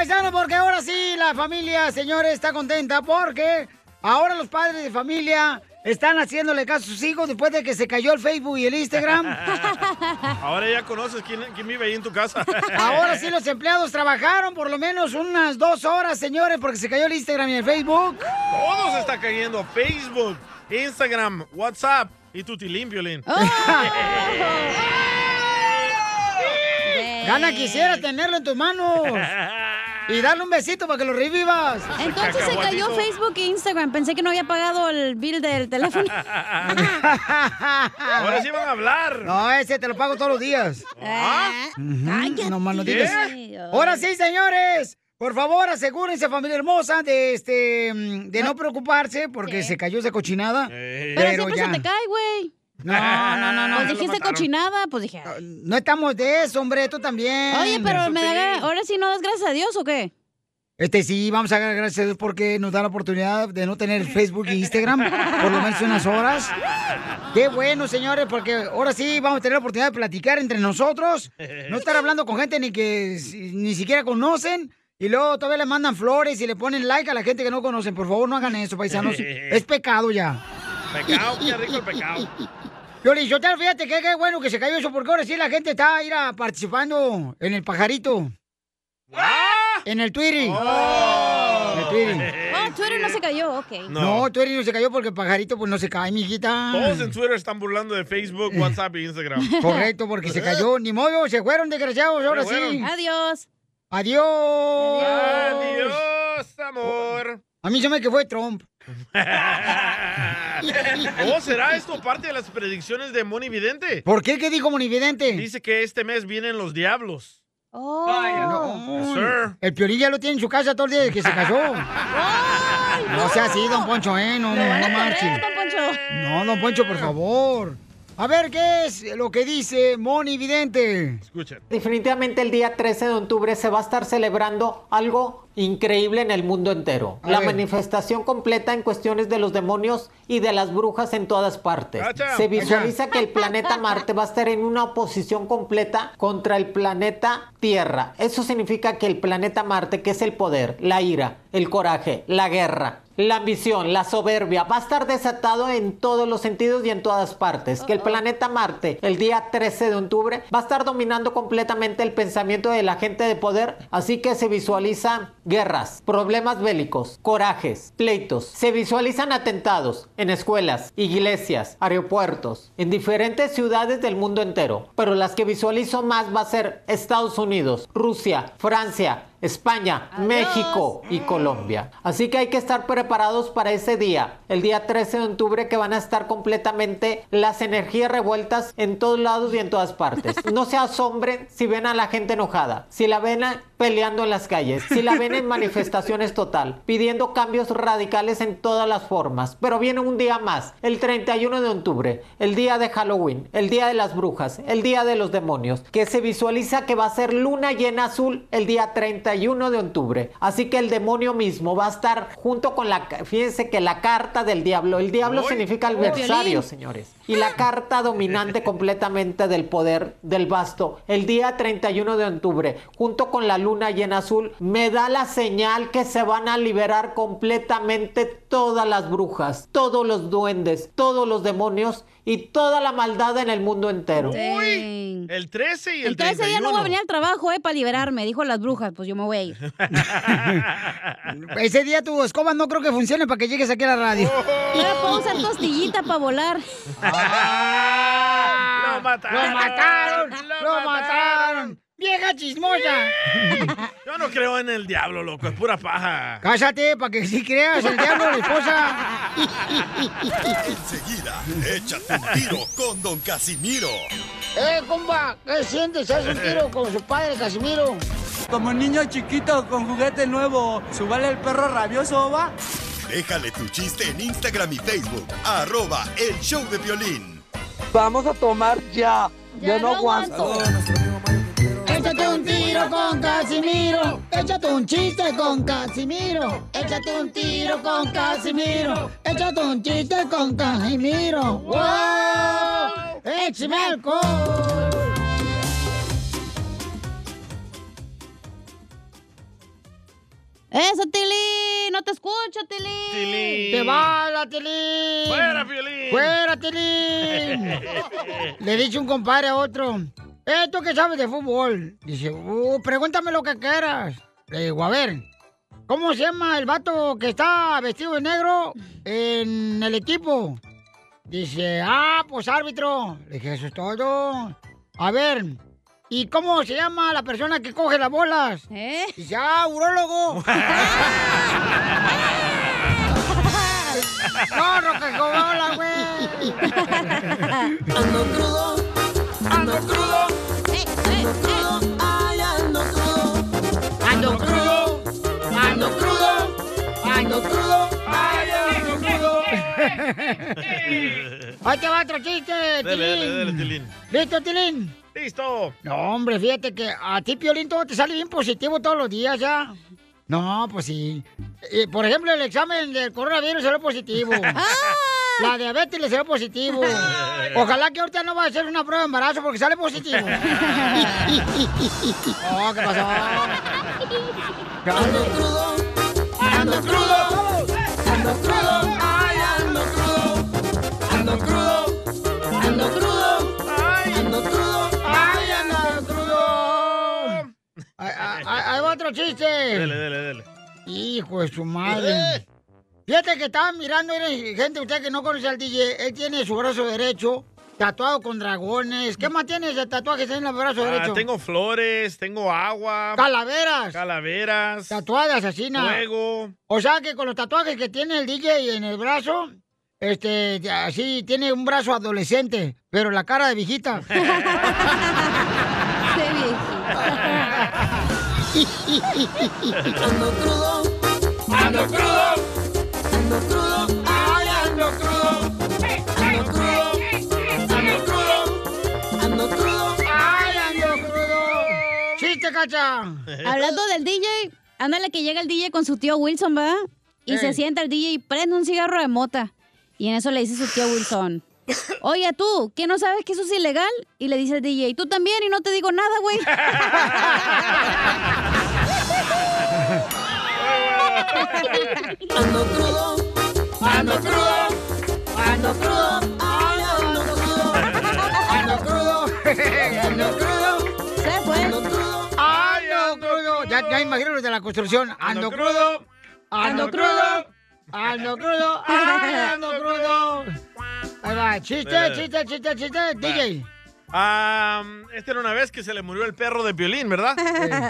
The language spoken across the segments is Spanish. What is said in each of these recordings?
paisano, porque ahora sí la familia, señores, está contenta porque ahora los padres de familia están haciéndole caso a sus hijos después de que se cayó el Facebook y el Instagram. Ahora ya conoces quién, quién vive ahí en tu casa. Ahora sí los empleados trabajaron por lo menos unas dos horas, señores, porque se cayó el Instagram y el Facebook. Todo se está cayendo. Facebook, Instagram, WhatsApp y tu Lin. Gana quisiera tenerlo en tus manos. Y darle un besito para que lo revivas. Entonces se cayó Facebook e Instagram. Pensé que no había pagado el bill del teléfono. Ahora sí van a hablar. No, ese te lo pago todos los días. Ah, Ujú, No más no digas. ¿Qué? Ahora sí, señores. Por favor, asegúrense, familia hermosa, de este mm, de no preocuparse porque se cayó esa cochinada. Pero, siempre se te cae, güey. No, no, no, no. Pues dijiste cochinada, pues dije. No estamos de eso, hombre, tú también. Oye, pero me da, ahora sí no das gracias a Dios o qué? Este sí, vamos a dar gracias a Dios porque nos da la oportunidad de no tener Facebook e Instagram por lo menos unas horas. Qué bueno, señores, porque ahora sí vamos a tener la oportunidad de platicar entre nosotros. No estar hablando con gente ni que ni siquiera conocen. Y luego todavía le mandan flores y le ponen like a la gente que no conocen. Por favor, no hagan eso, paisanos. Es pecado ya. Pecado, qué rico el pecado. Yo le fíjate que qué bueno que se cayó eso, porque ahora sí la gente está ira, participando en el pajarito. En el Twitter. En el Twitter. Oh, Twitter no se cayó, ok. No. Twitter no se cayó porque el pajarito pues no se cae, mijita. Todos en Twitter están burlando de Facebook, WhatsApp y Instagram. Correcto, porque se cayó. Ni modo, se fueron desgraciados, ahora sí. Adiós. Adiós. Adiós, amor. A mí se me que fue Trump. ¿O será esto parte de las predicciones de Moni Vidente? ¿Por qué? ¿Qué dijo Monividente? Dice que este mes vienen los diablos. Oh. No, Yes, sir. el Piolín ya lo tiene en su casa todo el día desde que se casó. No sea así, don Poncho, ¿eh? No, no, no marche. No, don Poncho, por favor. A ver, ¿qué es lo que dice Moni Vidente? Escuchen. Definitivamente el día 13 de octubre se va a estar celebrando algo increíble en el mundo entero. A la ver. manifestación completa en cuestiones de los demonios y de las brujas en todas partes. Se visualiza que el planeta Marte va a estar en una oposición completa contra el planeta Tierra. Eso significa que el planeta Marte, que es el poder, la ira, el coraje, la guerra, la ambición, la soberbia, va a estar desatado en todos los sentidos y en todas partes. Que el planeta Marte, el día 13 de octubre, va a estar dominando completamente el pensamiento de la gente de poder. Así que se visualiza guerras, problemas bélicos, corajes, pleitos. Se visualizan atentados en escuelas, iglesias, aeropuertos, en diferentes ciudades del mundo entero. Pero las que visualizo más va a ser Estados Unidos, Rusia, Francia, España, México y Colombia. Así que hay que estar preparados para ese día, el día 13 de octubre, que van a estar completamente las energías revueltas en todos lados y en todas partes. No se asombren si ven a la gente enojada, si la ven peleando en las calles, si la ven en manifestaciones total, pidiendo cambios radicales en todas las formas. Pero viene un día más, el 31 de octubre, el día de Halloween, el día de las brujas, el día de los demonios, que se visualiza que va a ser luna llena azul el día 31 de octubre. Así que el demonio mismo va a estar junto con la, fíjense que la carta del diablo, el diablo significa adversario, señores. Y la carta dominante completamente del poder del basto, el día 31 de octubre, junto con la luna llena azul, me da la señal que se van a liberar completamente todas las brujas, todos los duendes, todos los demonios y toda la maldad en el mundo entero. El 13 y el, El 13 día no voy a 31. venir al trabajo, eh, para liberarme, dijo las brujas, pues yo me voy a ir. Ese día tu escoba no creo que funcione para que llegues aquí a la radio. Pero puedo usar tostillita para volar. ¡Ah! ¡Lo mataron! ¡Lo mataron! ¡Lo mataron! ¡Vieja chismosa! Yo no creo en el diablo, loco. Es pura paja. Cállate, para que si creas el diablo, la esposa. Enseguida, échate un tiro con Don Casimiro. ¡Eh, compa! ¿Qué sientes? ¿Haz un tiro con su padre, Casimiro? Como niño chiquito con juguete nuevo, ¿subale el perro rabioso, va? Déjale tu chiste en Instagram y Facebook, arroba el show de violín. Vamos a tomar ya. Ya no aguanto. Échate un tiro con Casimiro. Échate un chiste con Casimiro. Échate un tiro con Casimiro. Échate un chiste con Casimiro. ¡Wow! ¡Échame alcohol! ¡Eso, Tilín! ¡No te escucho, Tilín! Tilín. ¡Te va la Tilín! ¡Fuera, Piolín! ¡Fuera, Tilín! Le dice un compadre a otro, eh, ¿tú qué sabes de fútbol? Dice, uh, pregúntame lo que quieras. Le digo, a ver, ¿cómo se llama el vato que está vestido de negro en el equipo? Dice, ah, pues árbitro. Le dije, eso es todo. A ver, ¿y cómo se llama la persona que coge las bolas? ¿Eh? Dice, ah, urólogo. no, no, que güey. Ando crudo, crudo, ay, ando crudo. Ahí te va otro chiste, Tilín. ¿Listo, Tilín? ¡Listo! No, hombre, fíjate que a ti, Piolín, todo te sale bien positivo todos los días ya. No, pues sí. Eh, por ejemplo, el examen del coronavirus salió positivo. La diabetes le salió positivo. Ojalá que ahorita no va a hacer una prueba de embarazo porque sale positivo. oh, ¿qué pasó? crudo, ando crudo, ando crudo, ay, ando crudo, ando crudo, ando crudo, ¡Ay! ando crudo, ¡Ay, anda crudo! Ahí, va otro chiste. Dale, dale, dale. Hijo de su madre. Fíjate que estaba mirando, gente, usted que no conoce al DJ, él tiene su brazo derecho tatuado con dragones. ¿Qué más tienes de tatuajes en el brazo Ah, derecho? tengo flores, tengo agua, Calaveras. calaveras, Tatuadas, así, ¿no? fuego. O sea que con los tatuajes que tiene el DJ en el brazo, este, así tiene un brazo adolescente, pero la cara de viejita. ¡Qué viejito! ando crudo, ¡Ando crudo! ando crudo, Hablando del DJ, ándale que llega el DJ con su tío Wilson, ¿verdad? Y se sienta el DJ y prende un cigarro de mota. Y en eso le dice su tío Wilson. Oye, tú, ¿qué no sabes que eso es ilegal? Y le dice el DJ, tú también y no te digo nada, güey. ando crudo, ando crudo, ando crudo, imagino los de la construcción. ¡Ando crudo! ¡Ando crudo! ¡Ando crudo! ¡Ay, ando crudo! Ahí va, chiste, chiste, chiste, chiste, DJ. Ah, esta era una vez que se le murió el perro de Piolín, ¿verdad?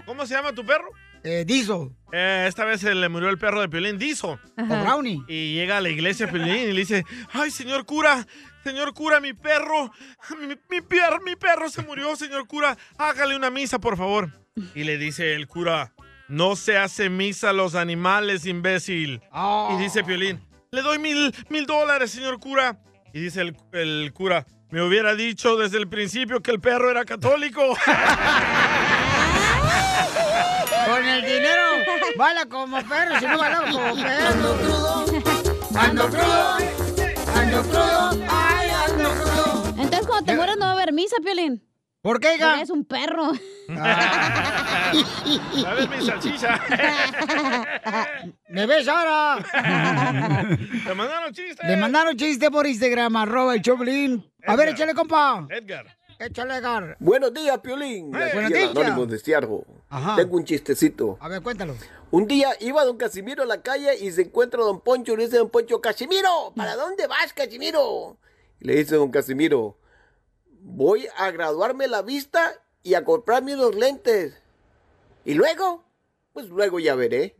¿Cómo se llama tu perro? Eh, Diesel Eh, esta vez se le murió el perro de Piolín, Dizo. o Brownie. Y llega a la iglesia Piolín y le dice, ay, señor cura, señor cura, mi perro, mi, mi, mi perro se murió, señor cura, hágale una misa, por favor. Y le dice el cura, no se hace misa a los animales, imbécil. Oh. Y dice Piolín, le doy mil, mil dólares, señor cura. Y dice el, el cura, me hubiera dicho desde el principio que el perro era católico. Con el dinero, baila como perro, si no baila como perro. Ando crudo, Ando crudo, ando crudo, ay, ando crudo. Entonces, cuando te mueras no va a haber misa, Piolín. ¿Por qué, hija? Eres un perro. ¿Sabes mi salchicha? ¿Me ves ahora? Te mandaron chistes. Le mandaron chiste por Instagram, arroba el Choplin. A ver, échale, compa. Edgar. Échale, Edgar. Buenos días, Piolín. Hey. Buenos días. De Ciargo. Ajá. Tengo un chistecito. A ver, cuéntalo. Un día iba don Casimiro a la calle y se encuentra don Poncho y le dice don Poncho, Casimiro, ¿para dónde vas, Casimiro? Y le dice don Casimiro, voy a graduarme la vista y a comprarme unos lentes. ¿Y luego? Pues luego ya veré.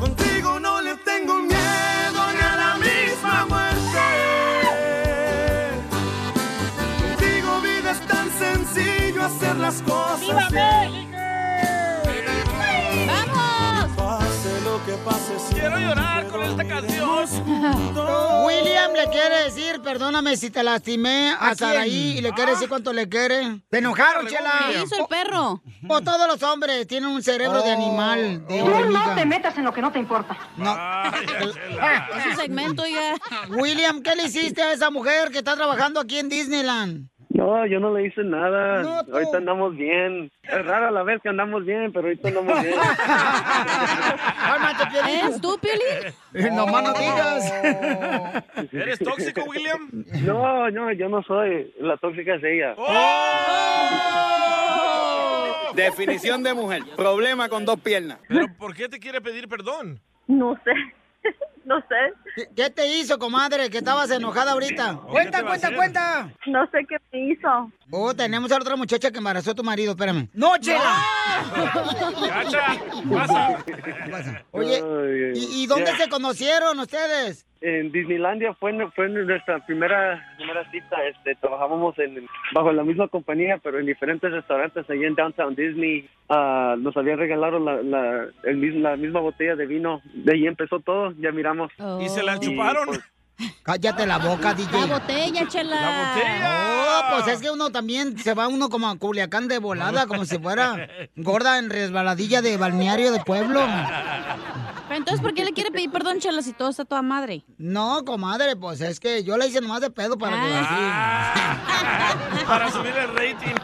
Contigo no le tengo miedo ni a la misma muerte. Contigo vida es tan sencillo hacer las cosas. bien. ¡Vamos! Quiero llorar con esta canción. William le quiere decir, perdóname si te lastimé a? Saraí y le quiere decir cuánto le quiere. Te enojaron, Chela. ¿Qué hizo el perro? O todos los hombres tienen un cerebro de animal, de Tú no te metas en lo que no te importa. No. Es un segmento, ya. William, ¿qué le hiciste a esa mujer que está trabajando aquí en Disneyland? No, yo no le hice nada. ahorita andamos bien. Es rara la vez que andamos bien, pero ahorita andamos bien. ¿Eres tú, Piolín? Eh, Nomás no digas. ¿Eres tóxico, William? No, no, yo no soy. La tóxica es ella. Definición de mujer. Problema con dos piernas. ¿Pero por qué te quiere pedir perdón? No sé. No sé. ¿Qué, te hizo, comadre, que estabas enojada ahorita? Cuenta, cuenta, cuenta. No sé qué me hizo. Oh, tenemos a la otra muchacha que embarazó a tu marido, espérame. ¡No, Chela! ¡Cacha! ¡Pasa! Oye, Ay, ¿y, y dónde se conocieron ustedes? En Disneylandia fue, fue nuestra primera primera cita. Este, trabajábamos en, bajo la misma compañía, pero en diferentes restaurantes allí en Downtown Disney. Ah, nos habían regalado la, la, el la misma botella de vino. De ahí empezó todo. Ya miramos. ¿Y se la Y, chuparon? pues, Cállate la boca, DJ. La botella, chela. ¡La botella! Oh, pues es que uno también se va uno como a Culiacán de volada, como si fuera gorda en resbaladilla de balneario de pueblo. Pero entonces, ¿por qué le quiere pedir perdón, chela, si todo está toda madre? No, comadre, pues es que yo la hice nomás de pedo para que así. Para subir el rating.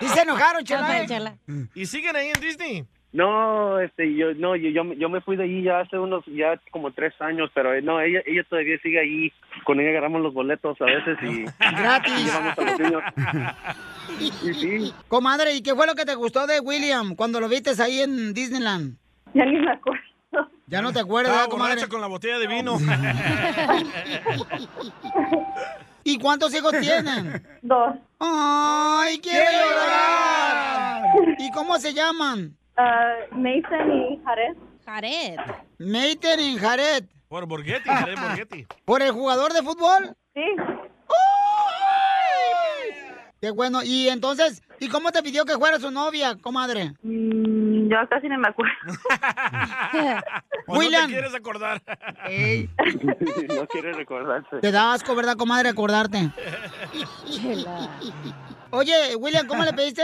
Y se enojaron, chela. ¿eh? chela. ¿Y siguen ahí en Disney? No, este, yo, no, yo, yo, yo me fui de allí ya hace unos, ya como tres años, pero eh, no, ella, ella todavía sigue ahí. Con ella agarramos los boletos a veces y Gratis. llevamos a los niños. Y sí, Comadre, ¿y qué fue lo que te gustó de William cuando lo viste ahí en Disneyland? Ya ni me acuerdo. Ya no te acuerdas, Estaba ¿verdad, comadre? con la botella de vino. ¿Y cuántos hijos tienen? Dos. ¡Ay, quiero llorar! ¿Y cómo se llaman? Ah, Mason y Jared. Jared. Meiten y Jared. Por Borghetti, Jared Borghetti. ¿Por el jugador de fútbol? Sí. Qué bueno. Y entonces, ¿y cómo te pidió que fuera su novia, comadre? Mm, yo casi ni me acuerdo. ¿O no William. te quieres acordar? Ey, no quiere recordarse. te da asco, ¿verdad, comadre, acordarte? Oye, William, ¿cómo le pediste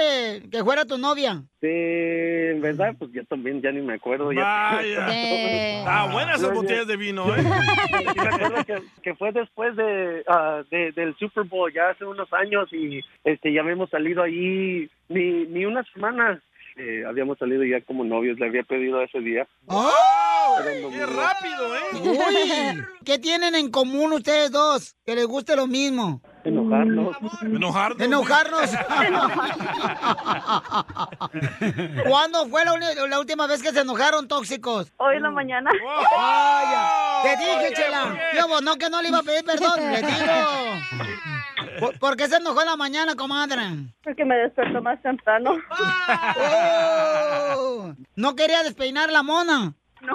que fuera tu novia? Sí, en verdad, pues yo también ya ni me acuerdo. Ya. Vaya. De- Está buenas esas botellas de vino, ¿eh? Sí, me acuerdo que, que fue después de, ah, de- del Super Bowl, ya hace unos años, y este ya habíamos salido allí ni, ni una semana. Eh, habíamos salido ya como novios, le había pedido ese día. ¡Oh! No ¡Qué rápido, eh! Uy, ¿qué tienen en común ustedes dos? Que les guste lo mismo. Enojarnos. Enojarnos. Enojarnos. ¿Cuándo fue la, última vez que se enojaron tóxicos? Hoy en la mañana. ¡Oh! Vaya. Te dije. Chela. ¿Por qué? Yo, pues, no, que no le iba a pedir perdón. Le digo. ¿Por, por qué se enojó en la mañana, comadre? Porque me despertó más temprano. Oh, ¿No quería despeinar la mona? No.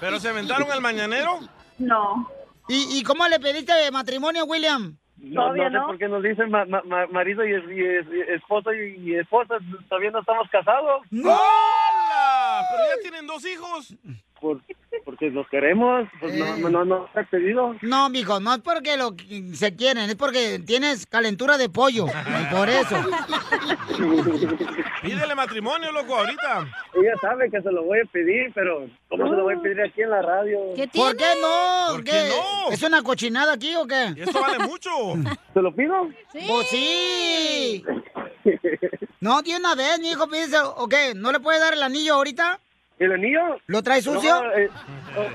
¿Pero se aventaron al mañanero? No. ¿Y, y cómo le pediste matrimonio, William? No, no sé no. por qué nos dicen ma- ma- ma- marido y, es- y es- y esposo y, y esposa, todavía no estamos casados. ¡Hola! Pero ya tienen dos hijos. Por, porque nos queremos, pues no, no, no, está pedido. No, mijo, no es porque lo que se quieren, es porque tienes calentura de pollo. y por eso. Pídele matrimonio, loco, ahorita. Ella sabe que se lo voy a pedir, pero ¿cómo se lo voy a pedir aquí en la radio? ¿Qué ¿Por tiene? qué no? ¿Por qué no? ¿Es una cochinada aquí o qué? Esto vale mucho. ¿Se lo pido? Sí. Pues sí. No, de una vez, mi hijo, pídese, ¿o qué? ¿No le puede dar el anillo ahorita? ¿El anillo? ¿Lo trae sucio? No, eh,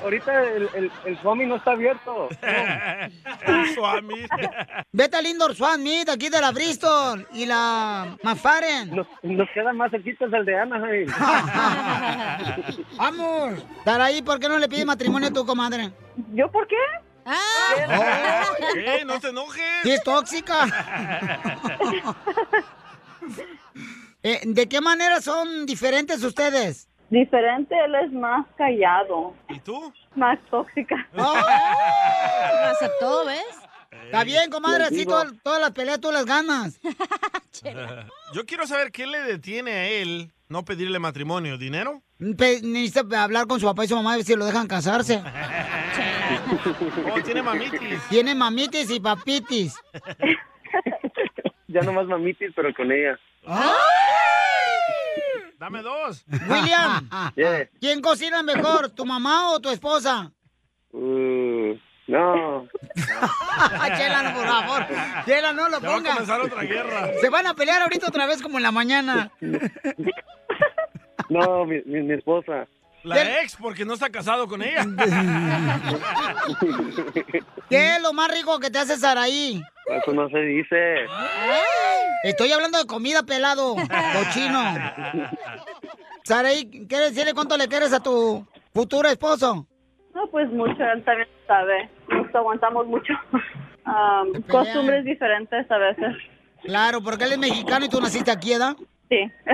ahorita el, el, el Swami no está abierto. El Swami. Vete al Indoor Swan Meet aquí de la Bristol y la McFarren. Nos, nos queda más cerquitas el de Anaheim. Vamos. Estar ahí, ¿por qué no le pides matrimonio a tu comadre? ¿Yo por qué? Ah, ¡Ey, no te enojes! Sí, es tóxica. Eh, ¿De qué manera son diferentes ustedes? Diferente, él es más callado, ¿Y tú? más tóxica. Oh, lo aceptó, ¿ves? Está bien, comadre, así todas, todas las peleas tú las ganas. Yo quiero saber qué le detiene a él no pedirle matrimonio. ¿Dinero? Pe- Necesita hablar con su papá y su mamá a ver si lo dejan casarse. Oh, tiene mamitis. Tiene mamitis y papitis. Ya nomás mamitis, pero con ella. Dame dos. William. ¿quién cocina mejor, tu mamá o tu esposa? Uh, no. Chela, no, por favor. Chela, no lo Ya va a comenzar otra guerra. Se van a pelear ahorita otra vez como en la mañana. No, mi, mi, mi esposa. La ex, porque no está casado con ella. ¿Qué es lo más rico que te hace Saraí? Eso no se dice. Estoy hablando de comida pelado, cochino. Saraí, ¿quieres decirle cuánto le quieres a tu futuro esposo? No, pues mucho, él también sabe. Nos aguantamos mucho. Am, costumbres diferentes a veces. Claro, porque él es mexicano y tú naciste aquí, ¿verdad? Sí.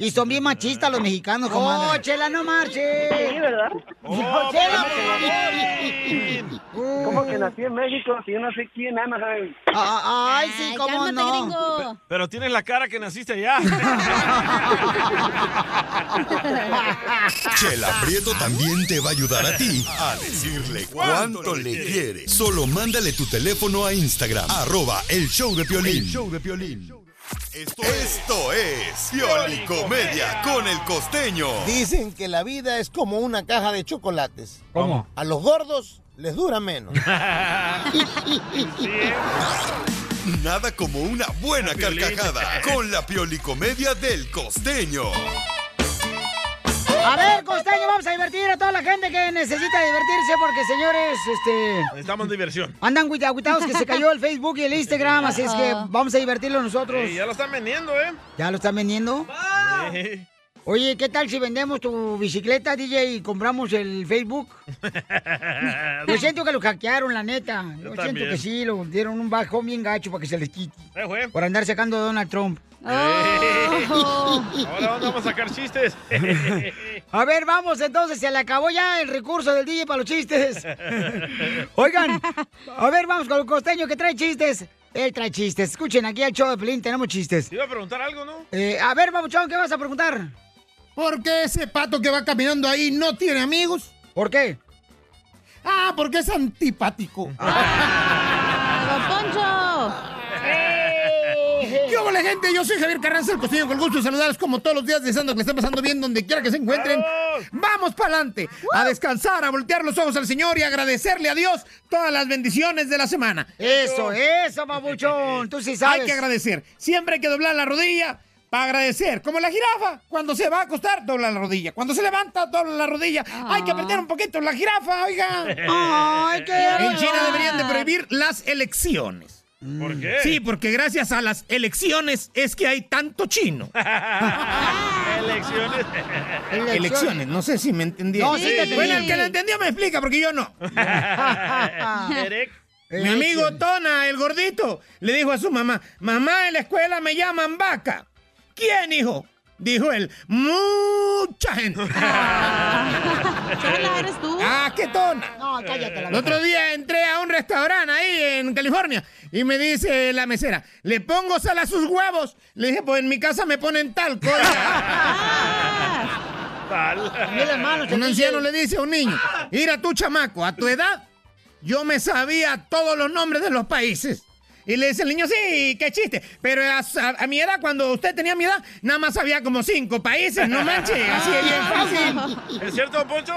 Y son bien machistas los mexicanos, comadre. ¡Oh, Chela, no marches! Sí, ¿verdad? ¡Oh, Chela! ¿Cómo que nací en México? Si yo nací aquí en Anaheim. Ah, Ay, sí, cómo no. Pero tienes la cara que naciste allá. Chela Prieto también te va a ayudar a ti a decirle cuánto le quiere. Solo mándale tu teléfono a Instagram, arroba el show de Piolín. show de Piolín. Esto, esto es Piolicomedia con el costeño. Dicen que la vida es como una caja de chocolates. ¿Cómo? A los gordos les dura menos. Nada como una buena carcajada con la Piolicomedia del costeño. A ver, costeño, vamos a divertir a toda la gente que necesita divertirse porque, señores, este... Necesitamos diversión. Andan agüita- agüitados que se cayó el Facebook y el Instagram, así es que vamos a divertirlo nosotros. Ey, ya lo están vendiendo, ¿eh? ¿Ya lo están vendiendo? Sí. Oye, ¿qué tal si vendemos tu bicicleta, DJ, y compramos el Facebook? Yo siento que lo hackearon, la neta. Yo, siento que sí, lo dieron un bajón bien gacho para que se les quite. Eh, güey. Por andar sacando a Donald Trump. Ahora ¿dónde vamos a sacar chistes. A ver, vamos entonces, se le acabó ya el recurso del DJ para los chistes. Oigan, a ver, vamos con el costeño que trae chistes. Él trae chistes. Escuchen, aquí al show de Pelín tenemos chistes. Te iba a preguntar algo, ¿no? Eh, a ver, Babuchón, ¿qué vas a preguntar? ¿Por qué ese pato que va caminando ahí no tiene amigos? ¿Por qué? Ah, porque es antipático. ¡Don Poncho! ¿Qué hola gente? Yo soy Javier Carranza, el costeño, con el gusto de saludarlos como todos los días, deseando que le esté pasando bien donde quiera que se encuentren. Vamos para adelante, a descansar, a voltear los ojos al Señor y agradecerle a Dios todas las bendiciones de la semana. Eso, eso, babuchón. Tú sí sabes. Hay que agradecer. Siempre hay que doblar la rodilla para agradecer. Como la jirafa, cuando se va a acostar, dobla la rodilla. Cuando se levanta, dobla la rodilla. Hay que apretar un poquito la jirafa, oiga. Ay, qué En China deberían de prohibir las elecciones. ¿Por qué? Sí, porque gracias a las elecciones es que hay tanto chino. Elecciones. Elecciones, no sé si me entendieron. No, sí te bueno, el que lo entendió me explica, porque yo no. Mi amigo Tona, el gordito, le dijo a su mamá, mamá, en la escuela me llaman vaca. ¿Quién, hijo? Dijo él, mucha gente. ¿eres tú? Ah, qué tona. No, cállate la El otro día entré a un restaurante ahí en California y me dice la mesera, ¿le pongo sal a sus huevos? Le dije, pues en mi casa me ponen talco. Un anciano le dice a un niño, mira tú chamaco, a tu edad yo me sabía todos los nombres de los países. Y le dice el niño, sí, qué chiste. Pero a, a- a mi edad, cuando usted tenía mi edad, nada más sabía como cinco países, no manches, así es bien fácil. ¿Es cierto, Poncho?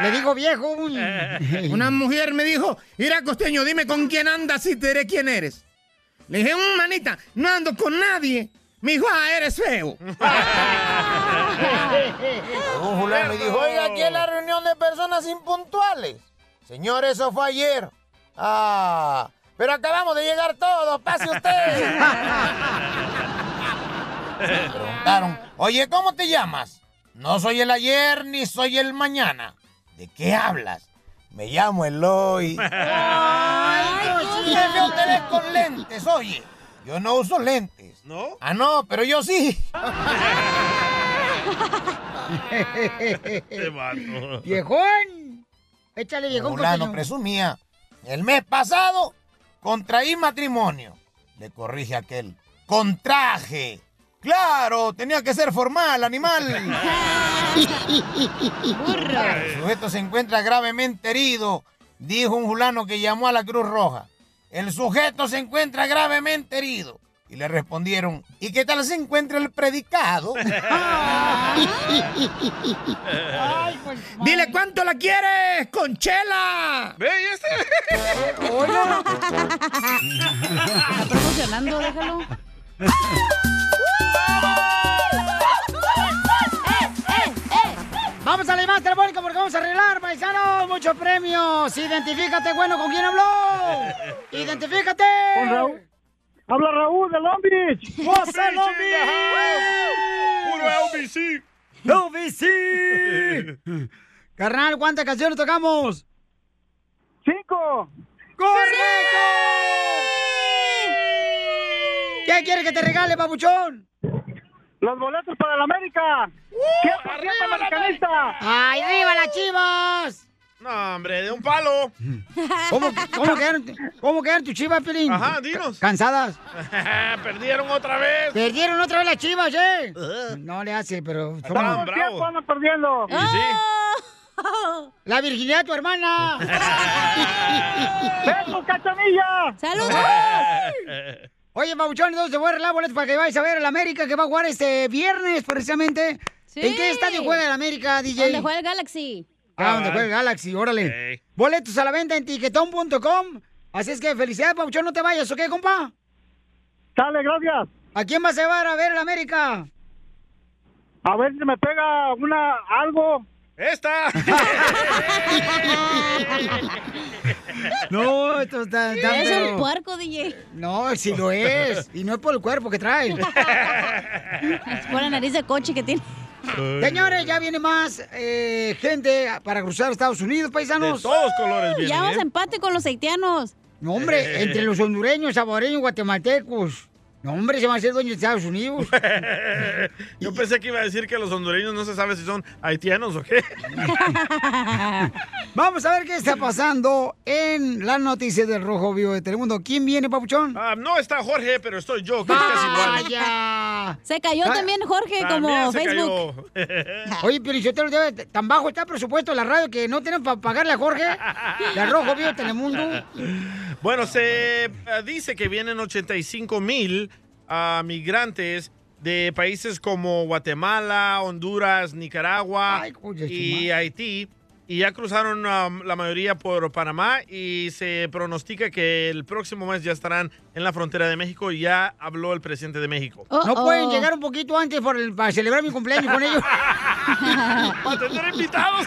Le digo viejo. Una mujer me dijo, mira costeño, dime con quién andas y te diré quién eres. Le dije, "Mm, manita, no ando con nadie. Me dijo, ah, eres feo. Un fulano y dijo, oiga, aquí es la reunión de personas impuntuales. Señor, eso fue ayer. Ah, pero acabamos de llegar todos, pase usted. Oye, ¿cómo te llamas? No soy el ayer ni soy el mañana. ¿De qué hablas? Me llamo Eloy. Ay, feo te ves con lentes, oye. Yo no uso lentes. ¿No? Ah, no, pero yo sí. Este Viejón. Échale, viejón. Fulano presumía. El mes pasado contraí matrimonio. Le corrige aquel. Contraje. Claro, tenía que ser formal, animal. El sujeto se encuentra gravemente herido, dijo un fulano que llamó a la Cruz Roja. El sujeto se encuentra gravemente herido. Y le respondieron, ¿y qué tal se encuentra el predicado? Dile cuánto la quieres, Conchela. Ve, y este. Está promocionando, déjalo. Vamos a la llamada telefónica porque vamos a arreglar, paisanos. Muchos premios. Identifícate, bueno, ¿con quién habló? Identifícate. Con Raúl. Habla Raúl de Long Beach. ¡What's up, Long Beach! Puro LBC. Carnal, ¿cuántas canciones tocamos? Cinco. ¡Correcto! ¿Qué quieres que te regale, papuchón? Los boletos para el América. ¿Quién ¡Arriba la americanista? ¡Ay, arriba las chivas! No, hombre, de un palo. ¿Cómo, cómo, quedaron, ¿Cómo quedaron tus chivas, Pelín? Ajá, dinos. ¿Cansadas? Perdieron otra vez. Perdieron otra vez las chivas, ¿eh? No le hace, pero... Andan perdiendo? Y sí. La virginidad de tu hermana. ¡Besos, cachanilla! ¡Saludos! Oye, Pabuchón, entonces te voy a arreglar boletos para que vayas a ver el América que va a jugar este viernes, precisamente. Sí. ¿En qué estadio juega el América, DJ? ¿Dónde juega el Galaxy? Ah, donde juega el Galaxy, órale. Boletos a la venta en tiquetón.com. Así es que felicidades, Pabuchón, no te vayas, ¿ok, compa? Dale, gracias. ¿A quién vas a llevar a ver el América? A ver si me pega una algo. ¡Esta! No, esto está... está pero- un puerco, DJ. No, sí lo es. Y no es por el cuerpo que trae. Es por la nariz de coche que tiene. Señores, ya viene más eh, gente para cruzar Estados Unidos, De paisanos. todos colores vienen, Ya vamos ¿eh? a empate con los haitianos. No, hombre, entre los hondureños, salvadoreños, guatemaltecos. No, hombre, se van a hacer dueños de Estados Unidos. Yo pensé que iba a decir que los hondureños no se sabe si son haitianos o qué. Vamos a ver qué está pasando en las noticias del Rojo Vivo de Telemundo. ¿Quién viene, papuchón? Ah, no está Jorge, pero estoy yo, que es casi igual. ¡Vaya! Se cayó Ah, también Jorge También como se Facebook. cayó. Oye, pero yo te lo debe, tan bajo está el presupuesto de la radio que no tenemos para pagarle a Jorge. Del Rojo Vivo de Telemundo. Bueno, se eh, dice que vienen 85 mil ah, migrantes de países como Guatemala, Honduras, Nicaragua Ay, y. Haití. Y ya cruzaron ah, la mayoría por Panamá y se pronostica que el próximo mes ya estarán en la frontera de México. Y ya habló el presidente de México. Oh, ¿No oh. pueden llegar un poquito antes por el- para celebrar mi cumpleaños con ellos? ¡Para tener invitados!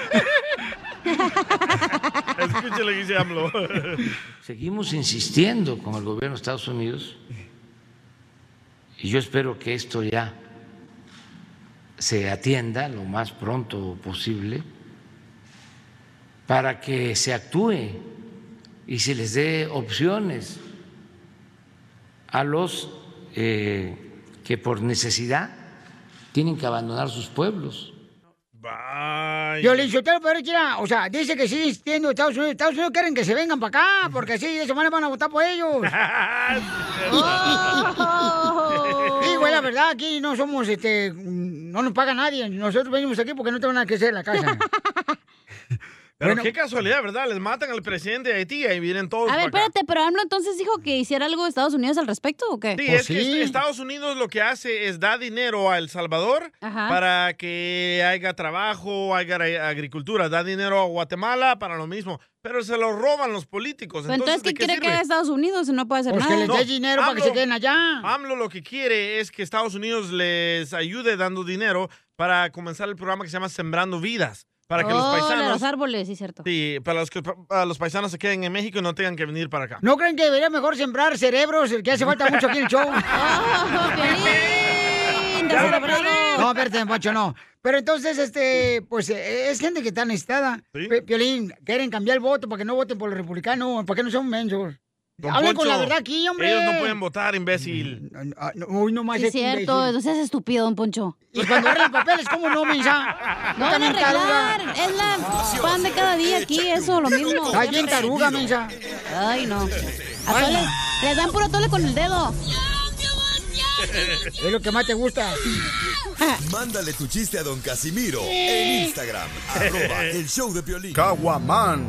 Escuche lo que dice AMLO. Seguimos insistiendo con el gobierno de Estados Unidos y yo espero que esto ya se atienda lo más pronto posible para que se actúe y se les dé opciones a los eh, que por necesidad tienen que abandonar sus pueblos. Bye. Yo le insulté, pero quiera, o sea, dice que sigue insistiendo Estados Unidos. Estados Unidos quieren que se vengan para acá, porque así de semana van a votar por ellos. Verdad, aquí no somos, este, no nos paga nadie. Nosotros venimos aquí porque no tenemos nada que hacer la casa. Pero Bueno. qué casualidad, ¿verdad? Les matan al presidente de Haití y vienen todos A ver, para acá. espérate, pero AMLO entonces dijo que hiciera algo de Estados Unidos al respecto o qué? Sí, Pues es que sí. Estados Unidos lo que hace es dar dinero a El Salvador Ajá. para que haya trabajo, haya agricultura. Da dinero a Guatemala para lo mismo. Pero se lo roban los políticos. Entonces, ¿de ¿qué quiere que sirve? haga Estados Unidos si no puede hacer Pues que nada? les No, dé dinero para que AMLO- se queden allá. AMLO lo que quiere es que Estados Unidos les ayude dando dinero para comenzar el programa que se llama Sembrando Vidas. Para que los Oh, paisanos... los árboles, sí, cierto. Sí, para los que para los paisanos se queden en México y no tengan que venir para acá. ¿No creen que debería mejor sembrar cerebros, el que hace falta mucho aquí en el show? ¡Oh, Piolín! No, espérate, Poncho, no. Pero entonces, este, pues eh, es gente que está necesitada. Sí. Pi- Piolín, quieren cambiar el voto para que no voten por los republicanos, para que no sean mensos. Hablen con la verdad aquí, hombre. Ellos no pueden votar, imbécil. No, Uy, no más Sí, es cierto, imbécil. no seas estúpido, don Poncho. Y cuando arreglan papeles, ¿cómo no, mensa? No van a arreglar, es la pan de cada día aquí, eso, lo mismo. Está bien taruga, mensa. Ay, no. A tole- les dan puro tole con el dedo. Es lo que más te gusta. Mándale tu chiste a don Casimiro en Instagram, arroba el show de Piolín. Caguaman.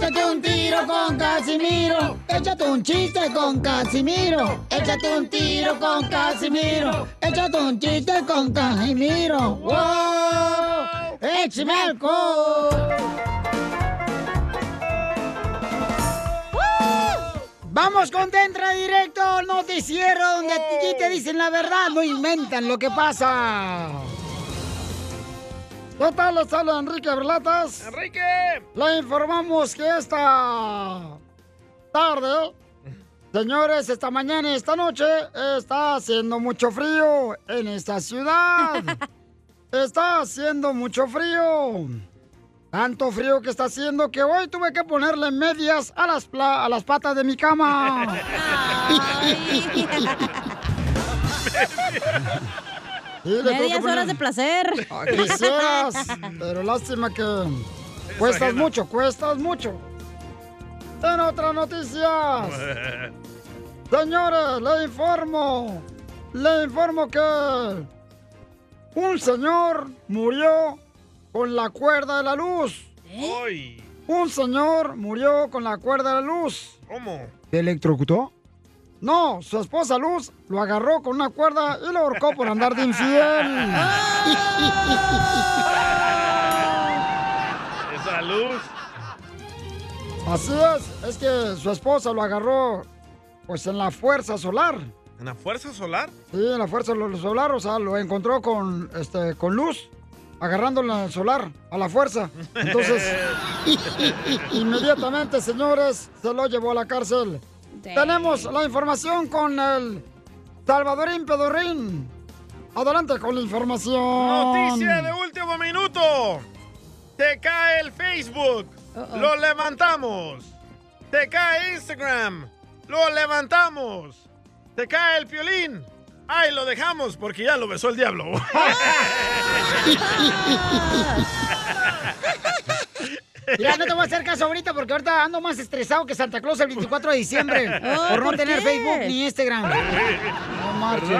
Échate un tiro con Casimiro. Échate un chiste con Casimiro. Échate un tiro con Casimiro. Échate un chiste con Casimiro. ¡Wow! ¡Échame! Vamos con Tentra Directo, noticiero donde aquí te dicen la verdad, no inventan lo que pasa. ¿Qué tal? Les habla Enrique Berlatas. ¡Enrique! Le informamos que esta tarde, señores, esta mañana y esta noche está haciendo mucho frío en esta ciudad. Está haciendo mucho frío. Tanto frío que está haciendo que hoy tuve que ponerle medias a las, pla- a las patas de mi cama. Medias horas de placer. Ah, Quisieras, pero lástima que cuestas ajena. mucho, cuestas mucho. En otras noticias, señores, le informo, le informo que un señor murió con la cuerda de la luz. ¡Uy! Un señor murió con la cuerda de la luz. ¿Cómo? ¿Se electrocutó? No, su esposa Luz lo agarró con una cuerda y lo ahorcó por andar de infiel. Esa luz. Así es, es que su esposa lo agarró pues en la fuerza solar. ¿En la fuerza solar? Sí, en la fuerza solar, o sea, lo encontró con este con luz, agarrándolo en el solar, a la fuerza. Entonces, inmediatamente, señores, se lo llevó a la cárcel. Tenemos la información con el Salvadorín Pedorrín. Adelante con la información. Noticia de último minuto. Te cae el Facebook. Lo levantamos. Te cae Instagram. Lo levantamos. Te cae el piolín. Ay, lo dejamos porque ya lo besó el diablo. Mira, no te voy a hacer caso ahorita porque ahorita ando más estresado que Santa Claus el 24 de diciembre. Oh, por no ¿por tener qué? Facebook ni Instagram. No marches.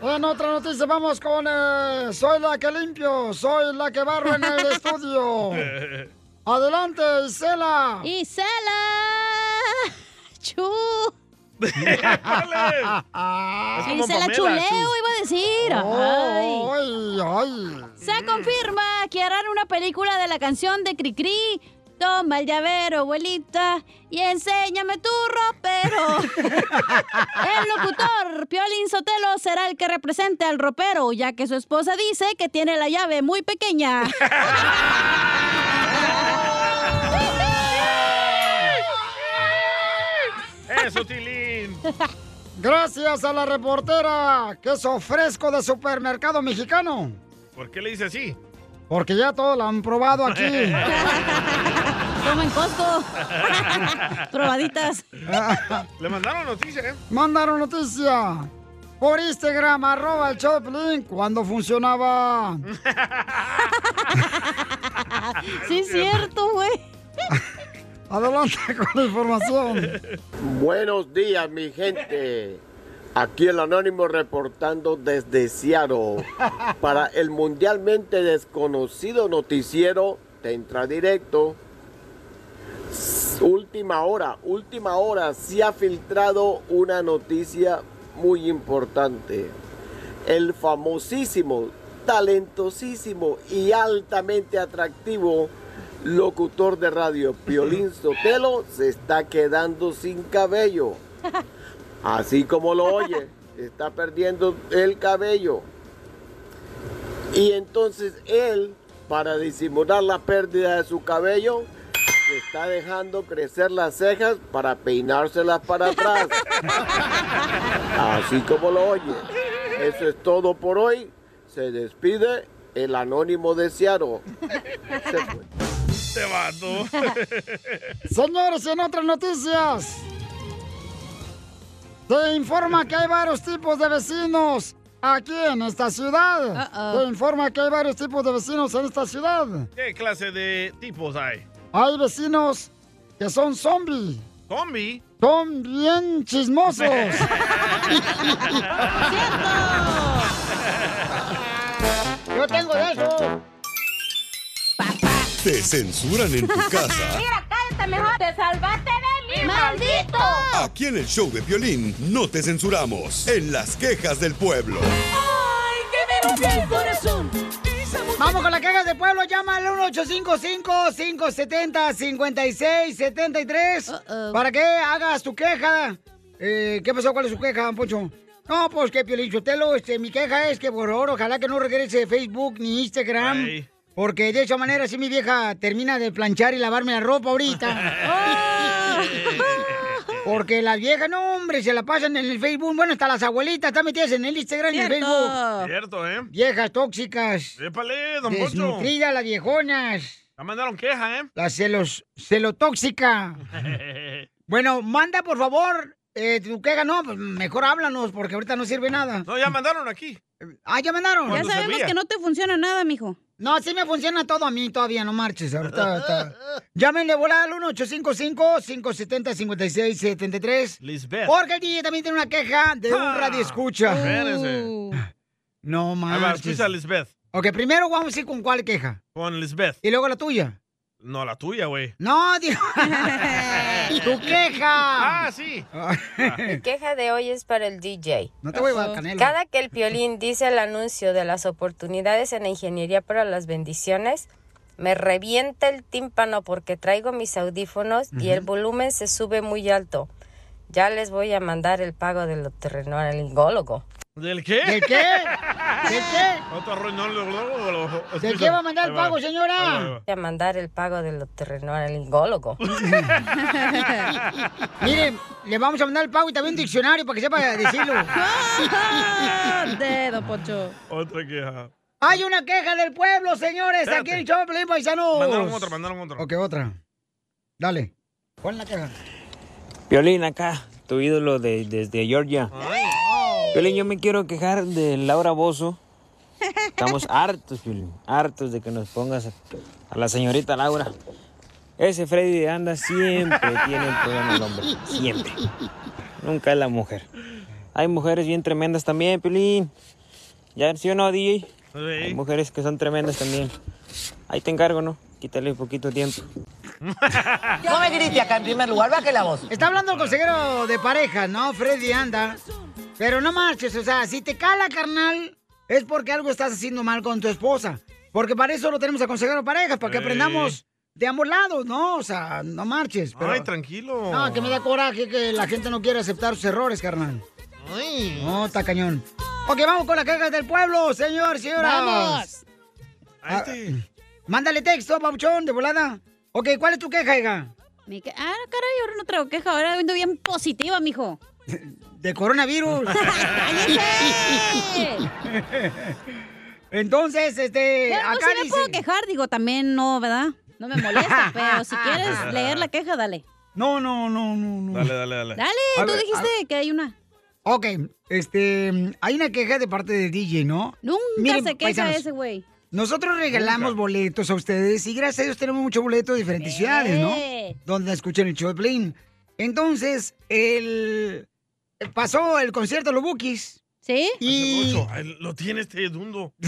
En otra noticia vamos con eh, Soy la que limpio, soy la que barro en el estudio. Adelante, Isela. Isela. Chu. como Isela Pamela, Chuleo Chu. iba a decir. Oh, Ay. Se confirma que harán una película de la canción de Cricri. Toma el llavero, abuelita, y enséñame tu ropero. el locutor, Piolín Sotelo, será el que represente al ropero, ya que su esposa dice que tiene la llave muy pequeña. Eso, Tilín. Gracias a la reportera, queso fresco de supermercado mexicano. ¿Por qué le dice así? Porque ya todos lo han probado aquí. Como en Costco. Probaditas. Le mandaron noticia, ¿eh? Mandaron noticia. Por Instagram, arroba el Piolín, cuando funcionaba. sí, es cierto, güey. Adelante con la información. Buenos días, mi gente. Aquí el Anónimo reportando desde Seattle para el mundialmente desconocido noticiero Tentra Directo. Última hora, última hora, se ha filtrado una noticia muy importante. El famosísimo, talentosísimo y altamente atractivo locutor de radio Piolín Sotelo se está quedando sin cabello. Así como lo oye, está perdiendo el cabello. Y entonces él, para disimular la pérdida de su cabello, se está dejando crecer las cejas para peinárselas para atrás. Así como lo oye. Eso es todo por hoy. Se despide el anónimo de Seattle. Se fue. Te vato. Señores, en otras noticias. Se informa que hay varios tipos de vecinos aquí en esta ciudad. Se informa que hay varios tipos de vecinos en esta ciudad. ¿Qué clase de tipos hay? Hay vecinos que son zombies. ¿Zombie? Son bien chismosos. Yo tengo de eso. Te censuran en tu casa. cállate mejor. Te salvaste de mí, maldito. Aquí en el show de violín no te censuramos. En las quejas del pueblo. Ay, que me rompe el corazón. Vamos con la caja de pueblo. Llama al 1-855-570-5673 para que hagas tu queja. Eh, ¿Qué pasó? ¿Cuál es su queja, Poncho? No, pues que Piolín Sotelo, este, mi queja es que por favor, ojalá que no regrese Facebook ni Instagram. Ey. Porque de esa manera así mi vieja termina de planchar y lavarme la ropa ahorita. Porque las viejas, no, hombre, se la pasan en el Facebook. Bueno, hasta las abuelitas están metidas en el Instagram y en el Facebook. Cierto, ¿eh? Viejas tóxicas. Épale, don. Desnutridas las viejonas. Ya mandaron queja, ¿eh? La celos, celotóxica. Bueno, manda por favor eh, tu queja. No, pues mejor háblanos porque ahorita no sirve nada. No, ya mandaron aquí. Ah, ya mandaron. Ya sabemos que no te funciona nada, mijo. No, sí me funciona todo a mí todavía, no marches. Ahorita está. Llámenle volar al 1-855-570-5673. Lisbeth. Porque el DJ también tiene una queja de un Ah, radio escucha. No Ahí va, marches. escucha a Lisbeth. Ok, primero vamos a ir con cuál queja. Con Lisbeth. Y luego la tuya. No, la tuya, güey. No, Dios. tu queja. Ah, sí. Mi queja de hoy es para el DJ. No te voy a canela. Cada que el piolín dice el anuncio de las oportunidades en la ingeniería para las bendiciones, me revienta el tímpano porque traigo mis audífonos y el volumen se sube muy alto. Ya les voy a mandar el pago del otorrinolaringólogo. ¿Del qué? ¿Del qué? ¿Del qué? Otro arruinó- ¿De qué va a mandar el pago, señora? Voy a mandar el pago del otorrinolaringólogo. Miren, le vamos a mandar el pago y también un diccionario para que sepa decirlo. Dedo, Pocho. Otra queja. Hay una queja del pueblo, señores, Espérate. aquí en el show Paisanos. Mandaron otra, mandaron otra. Ok, otra. Dale. ¿Cuál es la queja? Violín acá, tu ídolo de, desde Georgia. Violín, yo me quiero quejar de Laura Bozo. Estamos hartos, Violín, hartos de que nos pongas a, a la señorita Laura. Ese Freddy de Anda siempre tiene el problema el hombre, siempre. Nunca es la mujer. Hay mujeres bien tremendas también, Piolín. ¿Ya sí o no, DJ? Hay mujeres que son tremendas también. Ahí te encargo, ¿no? Quítale un poquito tiempo. No me grite acá en primer lugar, baje la voz. Está hablando el consejero de pareja, ¿no? Freddy anda. Pero no marches, o sea, si te cala, carnal, es porque algo estás haciendo mal con tu esposa. Porque para eso lo tenemos a consejero de parejas, para que Sí. aprendamos de ambos lados, ¿no? O sea, no marches. Pero... Ay, tranquilo. No, que me da coraje que la gente no quiere aceptar sus errores, carnal. No, está cañón. Ok, vamos con las quejas del pueblo, señor, señora. Vamos. Ah, mándale texto, papuchón, de volada. Ok, ¿cuál es tu queja, hija? Mi que- Ah, caray, ahora no traigo queja, ahora ando bien positiva, mijo. De coronavirus. Entonces, este, Ya, no, acá me dice... puedo quejar, digo, también no, ¿verdad? No me molesta, pero si quieres leer la queja, dale. No, no, no, no, no. Dale, dale, dale. Dale, A tú ver, dijiste que hay una. Ok, este, hay una queja de parte de DJ, ¿no? Nunca Miren, se queja paisanos, ese güey. Nosotros regalamos boletos a ustedes y gracias a Dios tenemos muchos boletos de diferentes ciudades, ¿no? Donde escuchan el show de Plin. Entonces, el... pasó el concierto de los Bookies. ¿Sí? Y... Ocho, lo tiene este dundo.